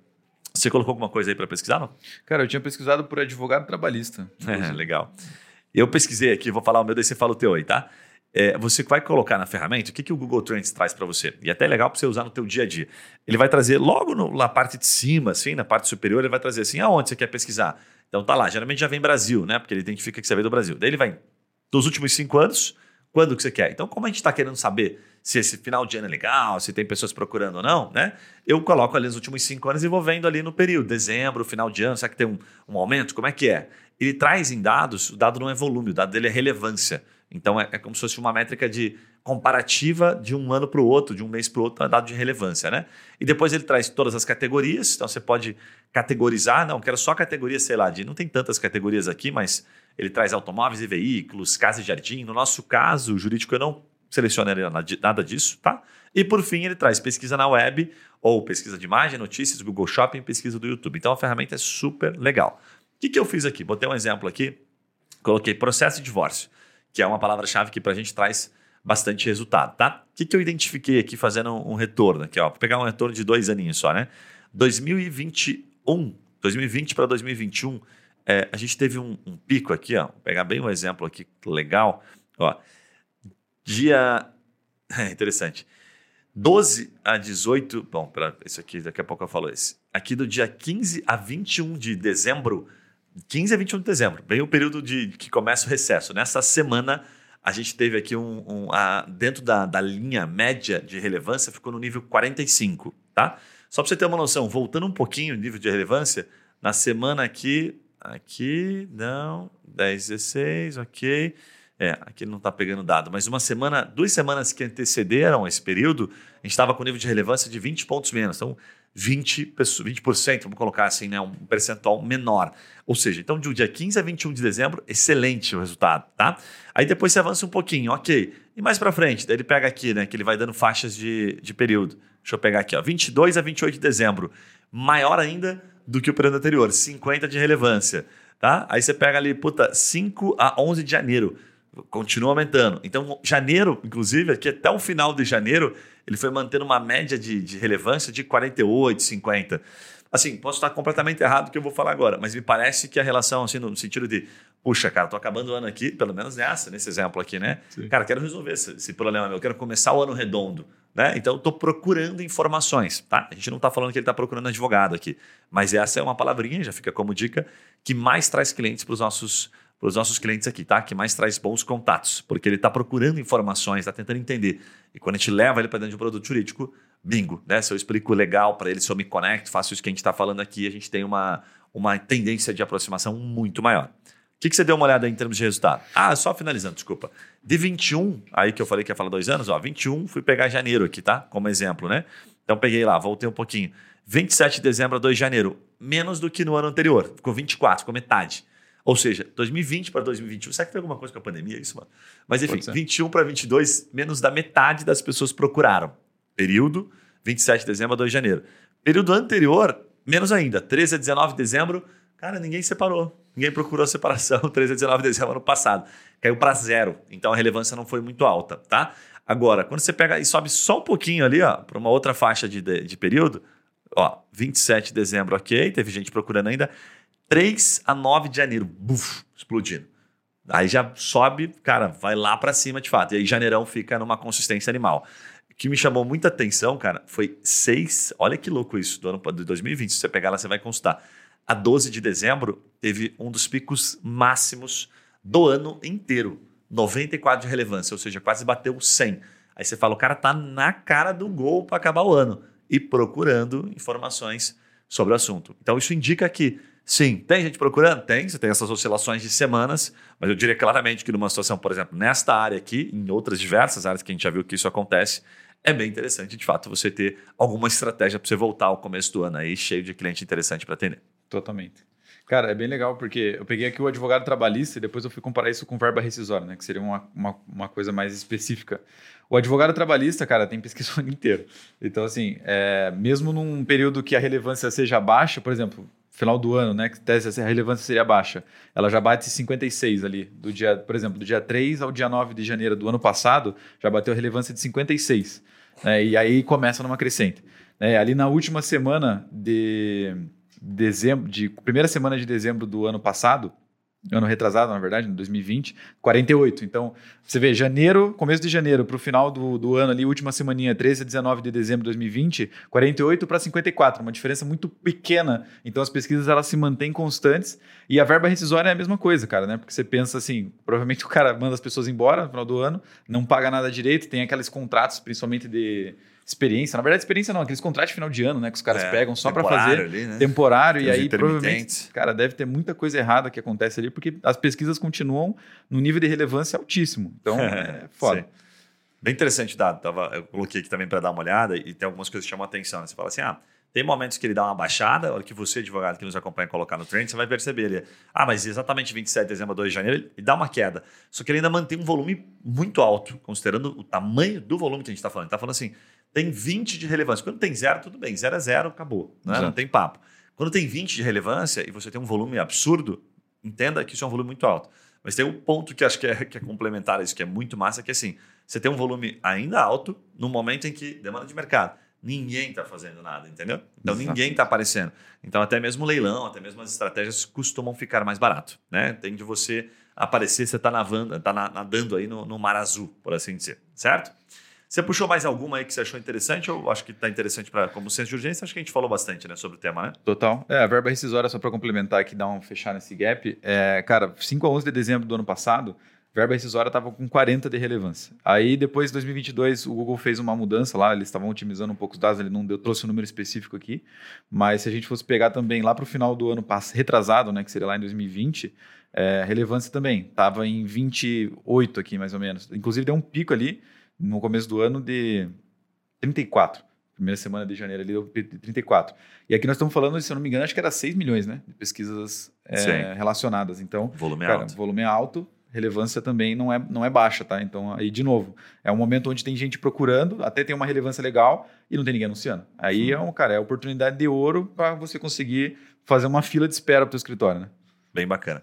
você colocou alguma coisa aí para pesquisar, não? Cara, eu tinha pesquisado por advogado trabalhista. É, legal. Eu pesquisei aqui, vou falar o meu, daí você fala o teu aí, tá? É, você vai colocar na ferramenta o que, que o Google Trends traz para você. E é até legal para você usar no teu dia a dia. Ele vai trazer logo no, na parte de cima, assim, na parte superior, ele vai trazer assim, aonde você quer pesquisar. Então tá lá, geralmente já vem Brasil, né? Porque ele identifica que você veio do Brasil. Daí ele vai dos últimos cinco anos, quando que você quer. Então, como a gente está querendo saber se esse final de ano é legal, se tem pessoas procurando ou não, né? Eu coloco ali os últimos cinco anos e vou vendo ali no período, dezembro, final de ano, será que tem um, um aumento? Como é que é? Ele traz em dados, o dado não é volume, o dado dele é relevância. Então, é, é como se fosse uma métrica de comparativa de um ano para o outro, de um mês para o outro, é dado de relevância, né? E depois ele traz todas as categorias, então você pode categorizar, não, quero só categoria, sei lá, de não tem tantas categorias aqui, mas ele traz automóveis e veículos, casa e jardim. No nosso caso, jurídico eu não selecionaria nada disso, tá? E por fim, ele traz pesquisa na web, ou pesquisa de imagem, notícias, Google Shopping, pesquisa do YouTube. Então a ferramenta é super legal. O que, que eu fiz aqui? Botei um exemplo aqui, coloquei processo de divórcio, que é uma palavra-chave que para a gente traz bastante resultado, tá? O que, que eu identifiquei aqui fazendo um retorno aqui, ó? Vou pegar um retorno de dois aninhos só, né? 2021, 2020 para 2021, é, a gente teve um, um, pico aqui, ó. Vou pegar bem um exemplo aqui legal. Ó, dia. É interessante. 12 a 18. Bom, para isso aqui, daqui a pouco eu falo esse. Aqui do dia 15 a 21 de dezembro. 15 a 21 de dezembro, bem o período de que começa o recesso. Nessa semana, a gente teve aqui um. um a, dentro da, da linha média de relevância, ficou no nível 45, tá? Só para você ter uma noção, voltando um pouquinho o nível de relevância, na semana aqui, Aqui, não. 10, 16, ok. É, aqui não está pegando dado, mas uma semana, duas semanas que antecederam esse período, a gente estava com nível de relevância de 20 pontos menos. Então, 20%, 20% vamos colocar assim, né, um percentual menor. Ou seja, então, de dia 15 a 21 de dezembro, excelente o resultado, tá? Aí depois você avança um pouquinho, ok. E mais para frente, daí ele pega aqui, né, que ele vai dando faixas de, de período. Deixa eu pegar aqui, ó, 22 a 28 de dezembro. Maior ainda, do que o período anterior, 50 de relevância. Tá? Aí você pega ali, puta, 5 a 11 de janeiro, continua aumentando. Então, janeiro, inclusive, aqui até o final de janeiro, ele foi mantendo uma média de, de relevância de 48, 50. Assim, posso estar completamente errado do que eu vou falar agora, mas me parece que a relação, assim, no sentido de, puxa, cara, tô acabando o ano aqui, pelo menos nessa, nesse exemplo aqui, né? Sim. Cara, quero resolver esse, esse problema meu, quero começar o ano redondo. Né? Então, estou procurando informações. Tá? A gente não está falando que ele está procurando advogado aqui, mas essa é uma palavrinha, já fica como dica, que mais traz clientes para os nossos, os nossos clientes aqui, tá? que mais traz bons contatos, porque ele está procurando informações, está tentando entender. E quando a gente leva ele para dentro de um produto jurídico, bingo. Né? Se eu explico legal para ele, se eu me conecto, faço isso que a gente está falando aqui, a gente tem uma, uma tendência de aproximação muito maior que, que você deu uma olhada em termos de resultado? Ah, só finalizando, desculpa. De 21, aí que eu falei que ia falar dois anos, ó, 21, fui pegar janeiro aqui, tá? Como exemplo, né? Então peguei lá, voltei um pouquinho. 27 de dezembro a 2 de janeiro, menos do que no ano anterior, ficou 24, ficou metade. Ou seja, 2020 para 2021, será que tem alguma coisa com a pandemia isso, mano? Mas enfim, 21 para 22, menos da metade das pessoas procuraram. Período 27 de dezembro a 2 de janeiro. Período anterior, menos ainda, 13 a 19 de dezembro, cara, ninguém separou. Ninguém procurou a separação 13 a 19 de dezembro ano passado. Caiu para zero. Então a relevância não foi muito alta, tá? Agora, quando você pega e sobe só um pouquinho ali, ó, para uma outra faixa de, de, de, período, ó, 27 de dezembro, ok, teve gente procurando ainda. 3 a 9 de janeiro, buf, explodindo. Aí já sobe, cara, vai lá para cima de fato. E aí janeirão fica numa consistência animal. O que me chamou muita atenção, cara, foi 6, olha que louco isso, do ano de 2020. Se você pegar lá, você vai constar a 12 de dezembro, teve um dos picos máximos do ano inteiro. 94 de relevância, ou seja, quase bateu 100. Aí você fala, o cara tá na cara do gol para acabar o ano. e procurando informações sobre o assunto. Então, isso indica que, sim, tem gente procurando? Tem, você tem essas oscilações de semanas, mas eu diria claramente que numa situação, por exemplo, nesta área aqui, em outras diversas áreas que a gente já viu que isso acontece, é bem interessante, de fato, você ter alguma estratégia para você voltar ao começo do ano aí, cheio de cliente interessante para atender. Totalmente. Cara, é bem legal porque eu peguei aqui o advogado trabalhista e depois eu fui comparar isso com verba rescisória, né? Que seria uma, uma, uma coisa mais específica. O advogado trabalhista, cara, tem pesquisa o ano inteiro. Então, assim, é, mesmo num período que a relevância seja baixa, por exemplo, final do ano, né? Que tese a relevância seria baixa, ela já bate 56 ali, do dia, por exemplo, do dia 3 ao dia 9 de janeiro do ano passado, já bateu a relevância de 56. Né? E aí começa numa crescente. É, ali na última semana de dezembro, de primeira semana de dezembro do ano passado, ano retrasado, na verdade, em 2020, 48. Então, você vê, janeiro, começo de janeiro para o final do, do ano ali, última semaninha, 13 a 19 de dezembro de 2020, 48 para 54, uma diferença muito pequena. Então, as pesquisas elas se mantêm constantes e a verba rescisória é a mesma coisa, cara, né? Porque você pensa assim, provavelmente o cara manda as pessoas embora no final do ano, não paga nada direito, tem aqueles contratos, principalmente de experiência. Na verdade, experiência não, aqueles contratos de final de ano, né? Que os caras é, pegam só para fazer ali, né? temporário. Tem e aí, provavelmente, cara, deve ter muita coisa errada que acontece ali, porque as pesquisas continuam no nível de relevância altíssimo. Então, é foda. Sim. Bem interessante dado. Tava, eu coloquei aqui também para dar uma olhada e tem algumas coisas que chamam a atenção. Né? Você fala assim, ah, tem momentos que ele dá uma baixada, a hora que você, advogado que nos acompanha, colocar no trend, você vai perceber ele. Ah, mas exatamente 27 de dezembro a 2 de janeiro, ele dá uma queda. Só que ele ainda mantém um volume muito alto, considerando o tamanho do volume que a gente está falando. Está falando assim, tem 20 de relevância. Quando tem zero, tudo bem. Zero é zero, acabou. Né? Não tem papo. Quando tem 20 de relevância e você tem um volume absurdo, entenda que isso é um volume muito alto. Mas tem um ponto que acho que é, que é complementar a isso, que é muito massa, que é assim, você tem um volume ainda alto no momento em que demanda de mercado. Ninguém está fazendo nada, entendeu? Então Exato. ninguém está aparecendo. Então até mesmo leilão, até mesmo as estratégias costumam ficar mais barato. Né? Tem de você aparecer, você está nadando, tá nadando aí no, no mar azul, por assim dizer, certo? Você puxou mais alguma aí que você achou interessante ou acho que está interessante para como senso de urgência? Acho que a gente falou bastante né, sobre o tema, né? Total. É, a verba rescisória, só para complementar aqui, dar um fechar nesse gap. É, cara, 5 a 11 de dezembro do ano passado, verba rescisória estava com 40 de relevância. Aí depois, em 2022, o Google fez uma mudança lá, eles estavam otimizando um pouco os dados, ele não deu, trouxe um número específico aqui, mas se a gente fosse pegar também lá para o final do ano retrasado, né, que seria lá em 2020, é, relevância também estava em 28 aqui, mais ou menos. Inclusive deu um pico ali, no começo do ano de 34. Primeira semana de janeiro ali deu 34. E aqui nós estamos falando, se eu não me engano, acho que era 6 milhões né, de pesquisas é, relacionadas. Então, volume cara, alto. volume alto, relevância também não é, não é baixa, tá? Então, aí, de novo, é um momento onde tem gente procurando, até tem uma relevância legal e não tem ninguém anunciando. Aí, é um, cara, é oportunidade de ouro para você conseguir fazer uma fila de espera para o escritório, né? Bem bacana.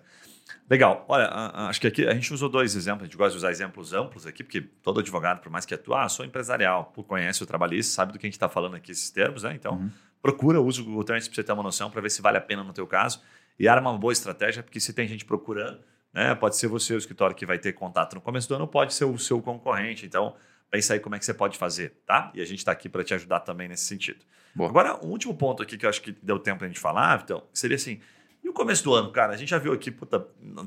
Legal. Olha, acho que aqui a gente usou dois exemplos. A gente gosta de usar exemplos amplos aqui, porque todo advogado, por mais que atua, ah, sou empresarial, conhece o trabalhista, sabe do que a gente está falando aqui, esses termos, né? Então, uhum. procura, usa o Google Trends para você ter uma noção, para ver se vale a pena no teu caso. E arma uma boa estratégia, porque se tem gente procurando, né? Pode ser você o escritório que vai ter contato no começo do ano, pode ser o seu concorrente. Então, pensa aí como é que você pode fazer, tá? E a gente está aqui para te ajudar também nesse sentido. Boa. Agora, um último ponto aqui que eu acho que deu tempo a gente falar, então, seria assim e o começo do ano, cara, a gente já viu aqui, puta,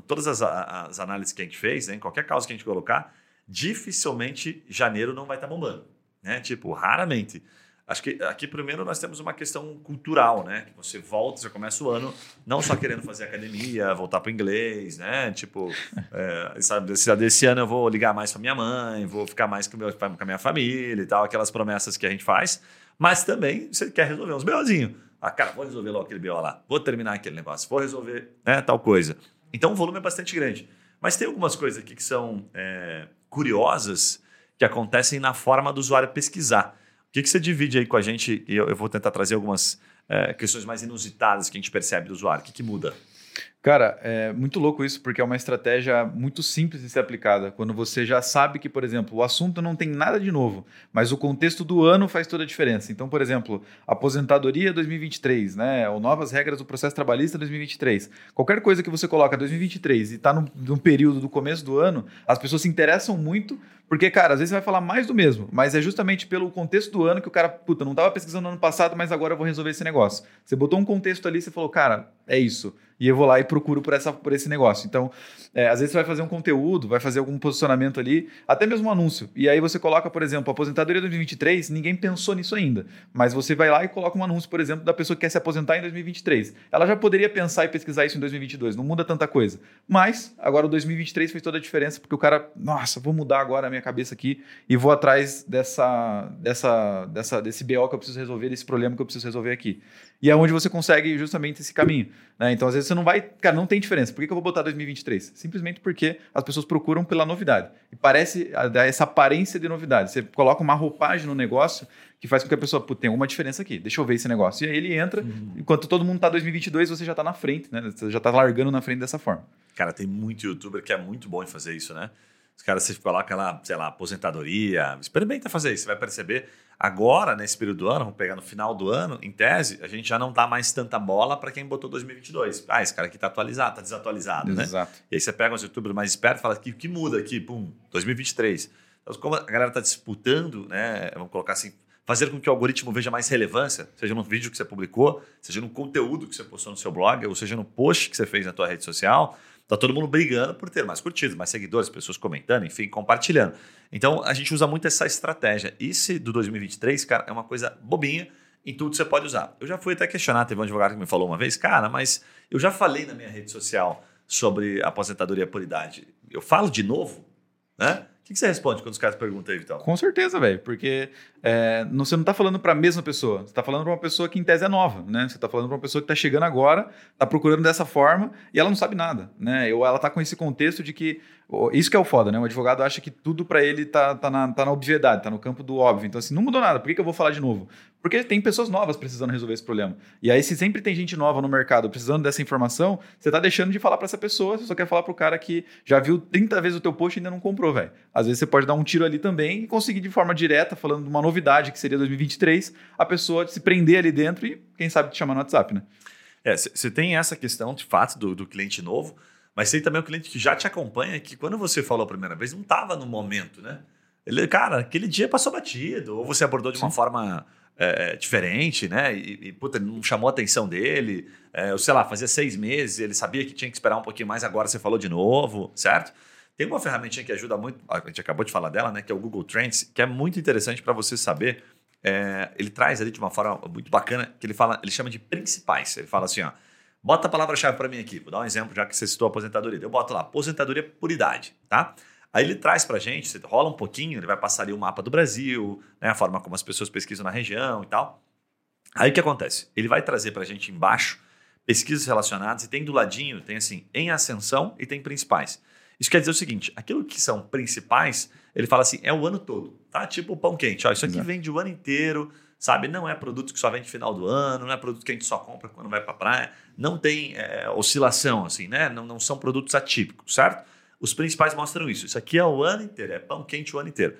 todas as, as análises que a gente fez, né, em qualquer causa que a gente colocar, dificilmente janeiro não vai estar tá bombando. Né? Tipo, raramente. Acho que aqui, primeiro, nós temos uma questão cultural, né? Que você volta, você começa o ano não só querendo fazer academia, voltar para o inglês, né? Tipo, é, sabe, desse ano eu vou ligar mais para minha mãe, vou ficar mais com, meu, com a minha família e tal, aquelas promessas que a gente faz. Mas também você quer resolver uns beozinhos. Ah, cara, vou resolver logo aquele BO lá, vou terminar aquele negócio, vou resolver né, tal coisa. Então o volume é bastante grande. Mas tem algumas coisas aqui que são é, curiosas que acontecem na forma do usuário pesquisar. O que, que você divide aí com a gente? E eu, eu vou tentar trazer algumas é, questões mais inusitadas que a gente percebe do usuário. O que, que muda? Cara, é muito louco isso, porque é uma estratégia muito simples de ser aplicada. Quando você já sabe que, por exemplo, o assunto não tem nada de novo, mas o contexto do ano faz toda a diferença. Então, por exemplo, aposentadoria 2023, né? Ou novas regras do processo trabalhista 2023. Qualquer coisa que você coloca 2023 e está no, no período do começo do ano, as pessoas se interessam muito, porque, cara, às vezes você vai falar mais do mesmo, mas é justamente pelo contexto do ano que o cara, puta, não estava pesquisando no ano passado, mas agora eu vou resolver esse negócio. Você botou um contexto ali, você falou, cara, é isso. E eu vou lá e procuro por, essa, por esse negócio. Então, é, às vezes você vai fazer um conteúdo, vai fazer algum posicionamento ali, até mesmo um anúncio. E aí você coloca, por exemplo, aposentadoria 2023, ninguém pensou nisso ainda. Mas você vai lá e coloca um anúncio, por exemplo, da pessoa que quer se aposentar em 2023. Ela já poderia pensar e pesquisar isso em 2022, não muda tanta coisa. Mas, agora o 2023 fez toda a diferença, porque o cara, nossa, vou mudar agora a minha cabeça aqui e vou atrás dessa, dessa, dessa, desse BO que eu preciso resolver, desse problema que eu preciso resolver aqui. E é onde você consegue justamente esse caminho. Né? Então, às vezes, você não vai. Cara, não tem diferença. Por que, que eu vou botar 2023? Simplesmente porque as pessoas procuram pela novidade. E parece dar essa aparência de novidade. Você coloca uma roupagem no negócio que faz com que a pessoa, tem alguma diferença aqui, deixa eu ver esse negócio. E aí ele entra, uhum. enquanto todo mundo está 2022, você já está na frente, né? Você já está largando na frente dessa forma. Cara, tem muito youtuber que é muito bom em fazer isso, né? Os caras, você coloca lá, sei lá, aposentadoria, experimenta fazer isso, você vai perceber. Agora, nesse período do ano, vamos pegar no final do ano, em tese, a gente já não dá mais tanta bola para quem botou 2022. Ah, esse cara aqui está atualizado, está desatualizado, né? Exato. né? E aí você pega os youtubers mais espertos e fala, que, que muda aqui? Pum, 2023. Então, como a galera está disputando, né? Vamos colocar assim, fazer com que o algoritmo veja mais relevância, seja no vídeo que você publicou, seja no conteúdo que você postou no seu blog, ou seja no post que você fez na tua rede social, Tá todo mundo brigando por ter mais curtidas, mais seguidores, pessoas comentando, enfim, compartilhando. Então a gente usa muito essa estratégia. Esse do 2023, cara, é uma coisa bobinha. Em tudo você pode usar. Eu já fui até questionar, teve um advogado que me falou uma vez, cara, mas eu já falei na minha rede social sobre aposentadoria por idade. Eu falo de novo, né? O que, você responde quando os caras perguntam aí, Vital? Com certeza, velho, porque é, você não está falando para a mesma pessoa, você está falando para uma pessoa que em tese é nova, né? Você está falando para uma pessoa que está chegando agora, está procurando dessa forma e ela não sabe nada, né? Ou ela está com esse contexto de que isso que é o foda, né? O advogado acha que tudo para ele tá, tá, na, tá na obviedade, tá no campo do óbvio. Então, assim, não mudou nada, por que, que eu vou falar de novo? Porque tem pessoas novas precisando resolver esse problema. E aí, se sempre tem gente nova no mercado precisando dessa informação, você tá deixando de falar para essa pessoa, você só quer falar pro cara que já viu 30 vezes o teu post e ainda não comprou, velho. Às vezes você pode dar um tiro ali também e conseguir de forma direta, falando de uma novidade que seria 2023, a pessoa se prender ali dentro e, quem sabe, te chamar no WhatsApp, né? É, você tem essa questão de fato do, do cliente novo, mas tem também o cliente que já te acompanha, que quando você falou a primeira vez, não estava no momento, né? Ele, cara, aquele dia passou batido, ou você abordou de uma Sim. forma é, diferente, né? E, e puta, não chamou a atenção dele. É, ou sei lá, fazia seis meses, ele sabia que tinha que esperar um pouquinho mais, agora você falou de novo, certo? Tem uma ferramentinha que ajuda muito, a gente acabou de falar dela, né? Que é o Google Trends, que é muito interessante para você saber. É, ele traz ali de uma forma muito bacana, que ele fala, ele chama de principais. Ele fala assim, ó. Bota a palavra-chave para mim aqui. Vou dar um exemplo, já que você citou aposentadoria. Eu boto lá, aposentadoria por idade, tá? Aí ele traz para a gente, você rola um pouquinho, ele vai passar ali o mapa do Brasil, né, a forma como as pessoas pesquisam na região e tal. Aí o que acontece? Ele vai trazer para a gente embaixo pesquisas relacionadas e tem do ladinho, tem assim, em ascensão e tem principais. Isso quer dizer o seguinte, aquilo que são principais, ele fala assim, é o ano todo, tá? Tipo o pão quente, ó, isso aqui Exato. vende o ano inteiro, sabe? Não é produto que só vende no final do ano, não é produto que a gente só compra quando vai para a praia, não tem é, oscilação, assim, né? Não, não são produtos atípicos, certo? Os principais mostram isso. Isso aqui é o ano inteiro, é pão quente o ano inteiro.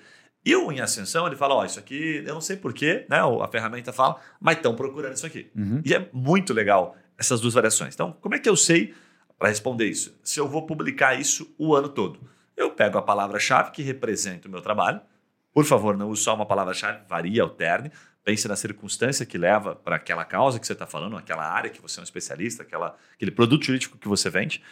E o em ascensão, ele fala: Ó, isso aqui, eu não sei porquê, né? A ferramenta fala, mas estão procurando isso aqui. Uhum. E é muito legal essas duas variações. Então, como é que eu sei, para responder isso, se eu vou publicar isso o ano todo? Eu pego a palavra-chave que representa o meu trabalho. Por favor, não use só uma palavra-chave, varia, alterne. Pense na circunstância que leva para aquela causa que você está falando, aquela área que você é um especialista, aquela, aquele produto jurídico que você vende,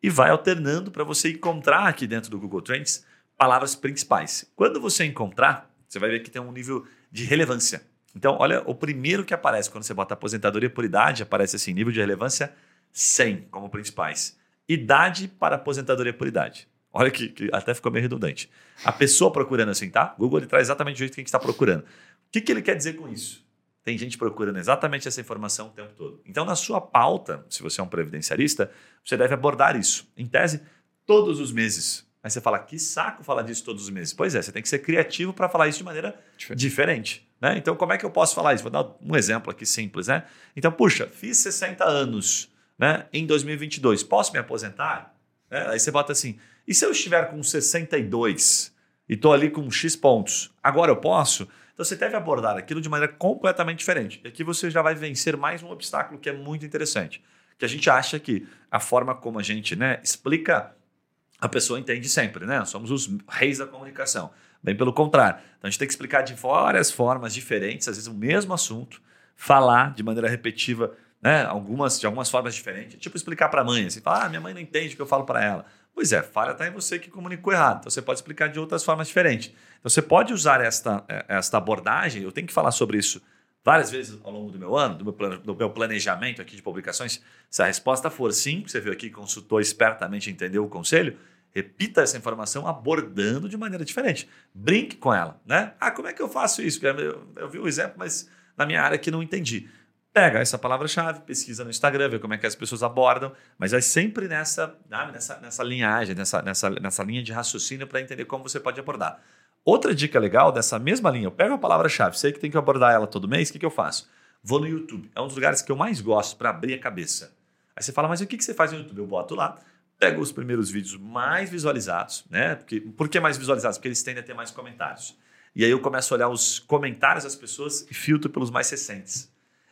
e vai alternando para você encontrar aqui dentro do Google Trends palavras principais. Quando você encontrar, você vai ver que tem um nível de relevância. Então, olha, o primeiro que aparece quando você bota aposentadoria por idade, aparece assim, nível de relevância 100 como principais. Idade para aposentadoria por idade. Olha que, que, até ficou meio redundante. A pessoa procurando assim, tá? Google ele traz exatamente o jeito que a gente está procurando. O que, que ele quer dizer com isso? Tem gente procurando exatamente essa informação o tempo todo. Então, na sua pauta, se você é um previdenciarista, você deve abordar isso. Em tese, todos os meses. Aí você fala, que saco falar disso todos os meses. Pois é, você tem que ser criativo para falar isso de maneira diferente. diferente né? Então, como é que eu posso falar isso? Vou dar um exemplo aqui simples. Né? Então, puxa, fiz 60 anos né, em 2022. Posso me aposentar? É, aí você bota assim, e se eu estiver com 62 e estou ali com X pontos, agora eu posso? Então você deve abordar aquilo de maneira completamente diferente. E aqui você já vai vencer mais um obstáculo que é muito interessante. Que a gente acha que a forma como a gente né, explica, a pessoa entende sempre, né? Somos os reis da comunicação. Bem pelo contrário. Então a gente tem que explicar de várias formas diferentes, às vezes o mesmo assunto, falar de maneira repetitiva né? Algumas, de algumas formas diferentes. Tipo, explicar para a mãe, assim, falar, ah, minha mãe não entende o que eu falo para ela. Pois é, falha está em você que comunicou errado. Então você pode explicar de outras formas diferentes. Então você pode usar esta, eh, esta abordagem, eu tenho que falar sobre isso várias vezes ao longo do meu ano, do meu, do meu planejamento aqui de publicações. Se a resposta for sim, você viu aqui, consultou espertamente, entendeu o conselho, repita essa informação abordando de maneira diferente. Brinque com ela, né? Ah, como é que eu faço isso? Eu, eu vi o um exemplo, mas na minha área que não entendi. Pega essa palavra-chave, pesquisa no Instagram, vê como é que as pessoas abordam, mas é sempre nessa, nessa, nessa linhagem, nessa, nessa, nessa linha de raciocínio para entender como você pode abordar. Outra dica legal dessa mesma linha, eu pego a palavra-chave, sei que tem que abordar ela todo mês, o que, que eu faço? Vou no YouTube. É um dos lugares que eu mais gosto para abrir a cabeça. Aí você fala, mas o que, que você faz no YouTube? Eu boto lá, pego os primeiros vídeos mais visualizados, né? Porque, por que mais visualizados? Porque eles tendem a ter mais comentários. E aí eu começo a olhar os comentários das pessoas e filtro pelos mais recentes.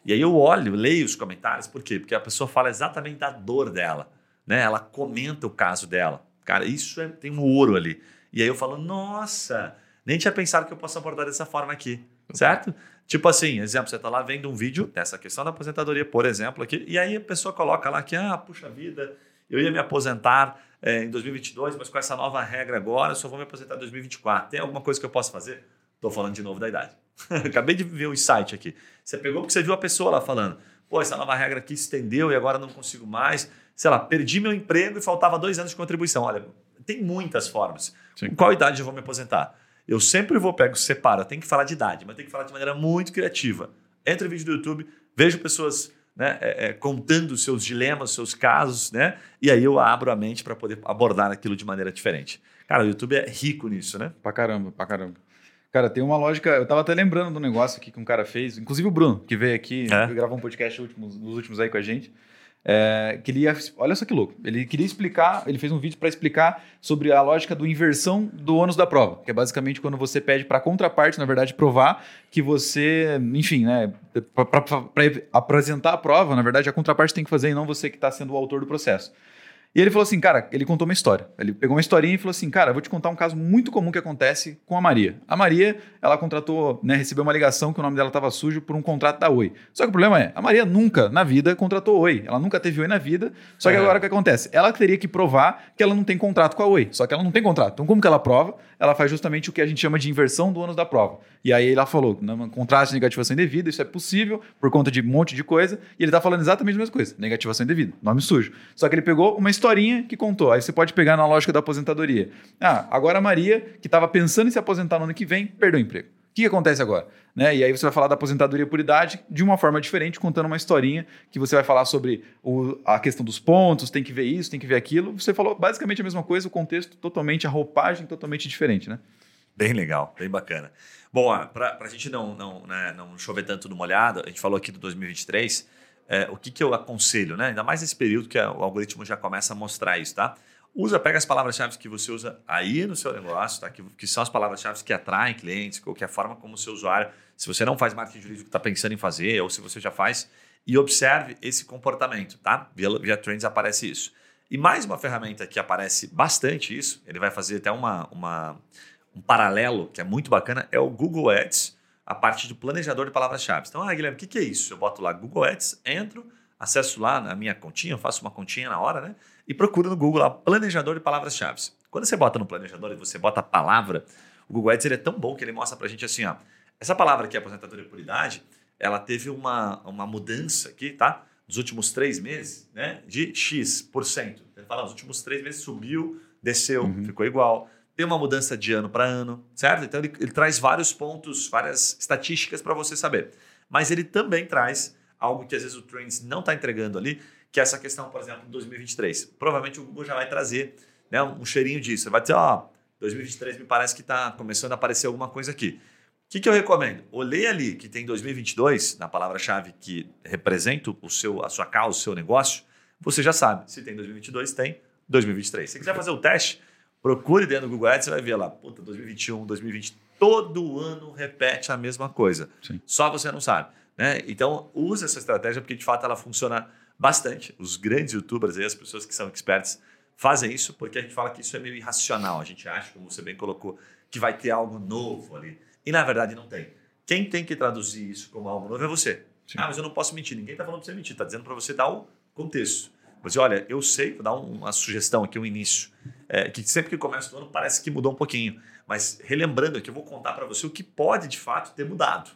E aí eu olho, leio os comentários, por quê? Porque a pessoa fala exatamente da dor dela, né? Ela comenta o caso dela. Cara, isso é, tem um ouro ali. E aí eu falo, nossa, nem tinha pensado que eu posso abordar dessa forma aqui, certo? Tipo assim, exemplo, você está lá vendo um vídeo dessa questão da aposentadoria, por exemplo, aqui, e aí a pessoa coloca lá que, ah, puxa vida, eu ia me aposentar é, em 2022, mas com essa nova regra agora, eu só vou me aposentar em 2024. Tem alguma coisa que eu posso fazer? Estou falando de novo da idade. Acabei de ver o insight aqui. Você pegou porque você viu a pessoa lá falando. Pô, essa nova regra aqui estendeu e agora não consigo mais. Sei lá, perdi meu emprego e faltava dois anos de contribuição. Olha, tem muitas formas. Sim. Com qual idade eu vou me aposentar? Eu sempre vou, pego, separo. Tem que falar de idade, mas tem que falar de maneira muito criativa. Entre o vídeo do YouTube, vejo pessoas né, é, é, contando seus dilemas, seus casos, né? E aí eu abro a mente para poder abordar aquilo de maneira diferente. Cara, o YouTube é rico nisso, né? Pra caramba, pra caramba. Cara, tem uma lógica. Eu tava até lembrando do negócio aqui que um cara fez, inclusive o Bruno, que veio aqui, é? gravou um podcast últimos, nos últimos aí com a gente. É, que ele ia, olha só que louco. Ele queria explicar, ele fez um vídeo para explicar sobre a lógica do inversão do ônus da prova, que é basicamente quando você pede para a contraparte, na verdade, provar que você, enfim, né, para apresentar a prova, na verdade, a contraparte tem que fazer e não você que está sendo o autor do processo. E ele falou assim, cara, ele contou uma história. Ele pegou uma historinha e falou assim, cara, vou te contar um caso muito comum que acontece com a Maria. A Maria, ela contratou, né, recebeu uma ligação que o nome dela estava sujo por um contrato da Oi. Só que o problema é, a Maria nunca na vida contratou Oi. Ela nunca teve Oi na vida. Só que é. agora o que acontece? Ela teria que provar que ela não tem contrato com a Oi. Só que ela não tem contrato. Então como que ela prova? Ela faz justamente o que a gente chama de inversão do ônus da prova. E aí ela falou, contrato de negativação indevida, isso é possível por conta de um monte de coisa. E ele está falando exatamente a mesma coisa, negativação indevida, nome sujo. Só que ele pegou uma historinha que contou. Aí você pode pegar na lógica da aposentadoria. Ah, agora a Maria, que estava pensando em se aposentar no ano que vem, perdeu o emprego. O que, que acontece agora? Né? E aí você vai falar da aposentadoria por idade de uma forma diferente, contando uma historinha que você vai falar sobre o, a questão dos pontos, tem que ver isso, tem que ver aquilo. Você falou basicamente a mesma coisa, o contexto totalmente, a roupagem totalmente diferente, né? Bem legal, bem bacana. Bom, para a gente não, não, né, não chover tanto no molhado, a gente falou aqui do 2023, é, o que, que eu aconselho, né? Ainda mais nesse período que o algoritmo já começa a mostrar isso, tá? Usa, pega as palavras-chave que você usa aí no seu negócio, tá? que, que são as palavras-chave que atraem clientes, ou que a forma como o seu usuário, se você não faz marketing jurídico, está pensando em fazer, ou se você já faz, e observe esse comportamento, tá? Via, via Trends aparece isso. E mais uma ferramenta que aparece bastante isso, ele vai fazer até uma, uma, um paralelo que é muito bacana, é o Google Ads a parte do planejador de palavras-chave. Então, ah, Guilherme, o que, que é isso? Eu boto lá Google Ads, entro, acesso lá na minha continha, faço uma continha na hora, né? E procuro no Google lá planejador de palavras-chave. Quando você bota no planejador e você bota a palavra, o Google Ads ele é tão bom que ele mostra pra gente assim, ó, essa palavra aqui, aposentadoria por idade, ela teve uma, uma mudança aqui, tá? Nos últimos três meses, né? De X%. Ele fala, nos últimos três meses subiu, desceu, uhum. ficou igual tem uma mudança de ano para ano, certo? Então ele, ele, traz vários pontos, várias estatísticas para você saber. Mas ele também traz algo que às vezes o Trends não está entregando ali, que é essa questão, por exemplo, de 2023. Provavelmente o Google já vai trazer né, um cheirinho disso. Ele vai dizer, ó, oh, 2023 me parece que está começando a aparecer alguma coisa aqui. O que, que eu recomendo? Olhei ali que tem 2022, na palavra-chave que representa o seu, a sua causa, o seu negócio, você já sabe. Se tem 2022, tem 2023. Se quiser fazer o teste, Procure dentro do Google Ads, você vai ver lá, puta, 2021, 2020, todo ano repete a mesma coisa. Sim. Só você não sabe. Né? Então, use essa estratégia porque de fato ela funciona bastante. Os grandes youtubers e as pessoas que são experts fazem isso porque a gente fala que isso é meio irracional. A gente acha, como você bem colocou, que vai ter algo novo ali. E na verdade não tem. Quem tem que traduzir isso como algo novo é você. Sim. Ah, mas eu não posso mentir. Ninguém está falando para você mentir, está dizendo para você dar o contexto. Você, olha, eu sei, vou dar uma sugestão aqui, um início, é, que sempre que começa o ano parece que mudou um pouquinho. Mas relembrando aqui, eu vou contar para você o que pode de fato ter mudado.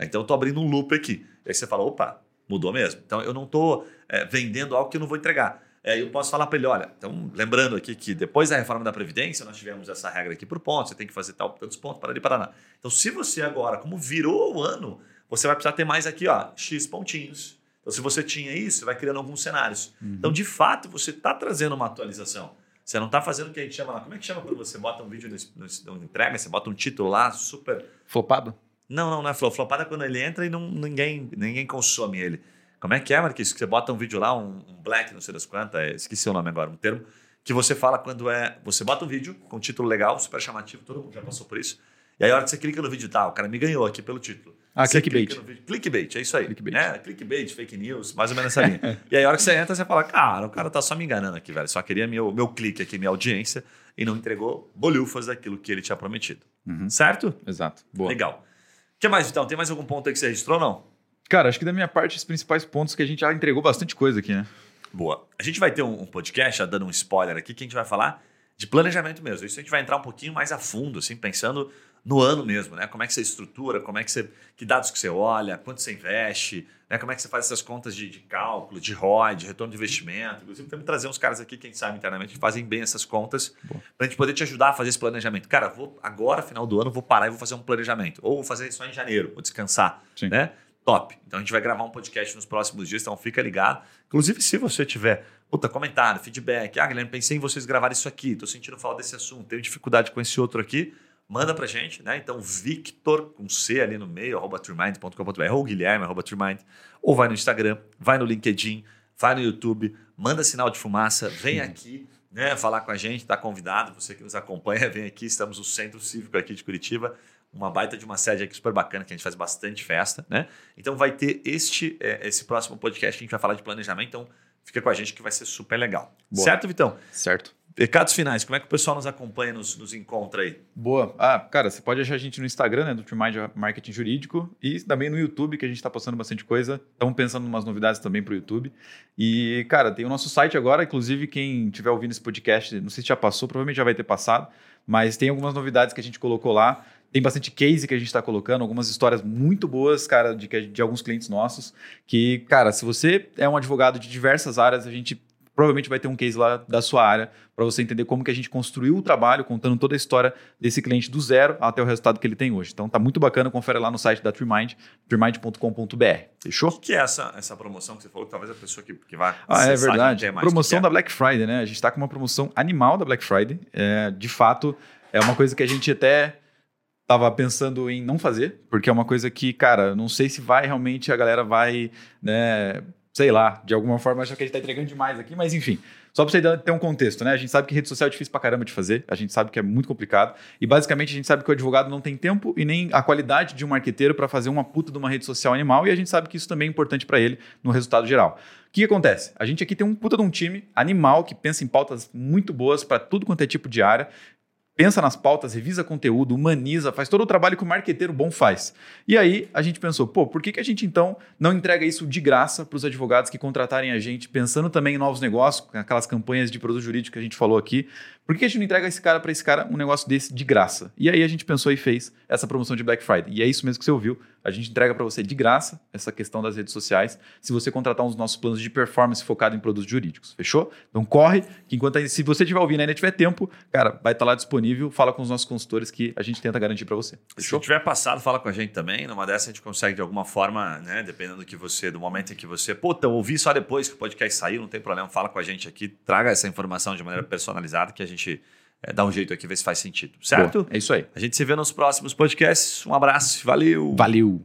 Então eu estou abrindo um loop aqui. Aí você fala, opa, mudou mesmo. Então eu não estou é, vendendo algo que eu não vou entregar. É, eu posso falar para ele, olha, então lembrando aqui que depois da reforma da Previdência, nós tivemos essa regra aqui por ponto, você tem que fazer tal, tantos pontos para ali Paraná. Então, se você agora, como virou o ano, você vai precisar ter mais aqui, ó, X pontinhos. Então, se você tinha isso, você vai criando alguns cenários. Uhum. Então, de fato, você está trazendo uma atualização. Você não está fazendo o que a gente chama lá. Como é que chama quando você bota um vídeo no entrega, você bota um título lá super. Flopado? Não, não, não é flop. Flopado é quando ele entra e não, ninguém, ninguém consome ele. Como é que é, Marquinhos? Que você bota um vídeo lá, um, um black, não sei das quantas, é, esqueci o nome agora, um termo, que você fala quando é. Você bota um vídeo com um título legal, super chamativo, todo mundo já passou por isso. E aí, a hora que você clica no vídeo, tá, o cara me ganhou aqui pelo título. Ah, você clickbait. Vídeo, clickbait, é isso aí. Clickbait. É, clickbait, fake news, mais ou menos essa linha. e aí, a hora que você entra, você fala, cara, o cara tá só me enganando aqui, velho. Só queria meu, meu clique aqui, minha audiência, e não entregou bolhufas daquilo que ele tinha prometido. Uhum. Certo? Exato. Boa. Legal. O que mais, então? Tem mais algum ponto aí que você registrou ou não? Cara, acho que da minha parte, os principais pontos que a gente já entregou bastante coisa aqui, né? Boa. A gente vai ter um, um podcast, já dando um spoiler aqui, que a gente vai falar de planejamento mesmo. Isso a gente vai entrar um pouquinho mais a fundo, assim, pensando no ano mesmo, né? Como é que você estrutura, como é que você. Que dados que você olha, quanto você investe, né? Como é que você faz essas contas de, de cálculo, de ROI, de retorno de investimento. Inclusive, temos trazer uns caras aqui, quem sabe, internamente, que fazem bem essas contas, para a gente poder te ajudar a fazer esse planejamento. Cara, vou agora, final do ano, vou parar e vou fazer um planejamento. Ou vou fazer isso só em janeiro, vou descansar. Sim. Né? Top. Então a gente vai gravar um podcast nos próximos dias, então fica ligado. Inclusive, se você tiver puta, comentário, feedback, ah, Guilherme, pensei em vocês gravarem isso aqui, estou sentindo falta desse assunto, tenho dificuldade com esse outro aqui, manda pra gente, né? Então, Victor, com C ali no meio, arroba turmind.com.br, ou Guilherme, arroba turmind, ou vai no Instagram, vai no LinkedIn, vai no YouTube, manda sinal de fumaça, vem aqui, né, falar com a gente, está convidado, você que nos acompanha, vem aqui, estamos no Centro Cívico aqui de Curitiba, uma baita de uma sede aqui super bacana, que a gente faz bastante festa, né? Então vai ter este, é, esse próximo podcast que a gente vai falar de planejamento, então fica com a gente que vai ser super legal. Boa. Certo, Vitão? Certo. Recados finais, como é que o pessoal nos acompanha, nos, nos encontra aí? Boa. Ah, cara, você pode achar a gente no Instagram, né, do Trimind Marketing Jurídico, e também no YouTube, que a gente está postando bastante coisa. Estamos pensando em umas novidades também para o YouTube. E, cara, tem o nosso site agora, inclusive quem estiver ouvindo esse podcast, não sei se já passou, provavelmente já vai ter passado, mas tem algumas novidades que a gente colocou lá. Tem bastante case que a gente está colocando, algumas histórias muito boas, cara, de, de alguns clientes nossos. Que, cara, se você é um advogado de diversas áreas, a gente provavelmente vai ter um case lá da sua área para você entender como que a gente construiu o trabalho, contando toda a história desse cliente do zero até o resultado que ele tem hoje. Então tá muito bacana, confere lá no site da TreeMind, treemind.com.br. Fechou? O que é essa, essa promoção que você falou? Talvez a pessoa que, que vai. Ah, é verdade. Promoção da Black Friday, né? A gente está com uma promoção animal da Black Friday. É, de fato, é uma coisa que a gente até tava pensando em não fazer, porque é uma coisa que, cara, não sei se vai realmente, a galera vai, né, sei lá, de alguma forma achar que a gente tá entregando demais aqui, mas enfim. Só para você ter um contexto, né? A gente sabe que rede social é difícil pra caramba de fazer, a gente sabe que é muito complicado. E basicamente a gente sabe que o advogado não tem tempo e nem a qualidade de um marqueteiro para fazer uma puta de uma rede social animal, e a gente sabe que isso também é importante para ele no resultado geral. O que acontece? A gente aqui tem um puta de um time animal que pensa em pautas muito boas para tudo quanto é tipo de área pensa nas pautas, revisa conteúdo, humaniza, faz todo o trabalho que o marqueteiro bom faz. E aí a gente pensou, pô, por que, que a gente então não entrega isso de graça para os advogados que contratarem a gente, pensando também em novos negócios, aquelas campanhas de produto jurídico que a gente falou aqui, por que a gente não entrega esse cara para esse cara um negócio desse de graça? E aí a gente pensou e fez essa promoção de Black Friday. E é isso mesmo que você ouviu. A gente entrega para você de graça essa questão das redes sociais, se você contratar um dos nossos planos de performance focado em produtos jurídicos. Fechou? Então corre, que enquanto se você estiver ouvindo e ainda tiver tempo, cara, vai estar tá lá disponível. Fala com os nossos consultores que a gente tenta garantir para você. Fechou? Se tiver passado, fala com a gente também. Numa dessa a gente consegue de alguma forma, né, dependendo do que você, do momento em que você, puta, eu ouvi só depois que o podcast saiu, não tem problema, fala com a gente aqui, traga essa informação de maneira personalizada que a gente é, dar um jeito aqui, ver se faz sentido. Certo? Boa, é isso aí. A gente se vê nos próximos podcasts. Um abraço. Valeu. Valeu.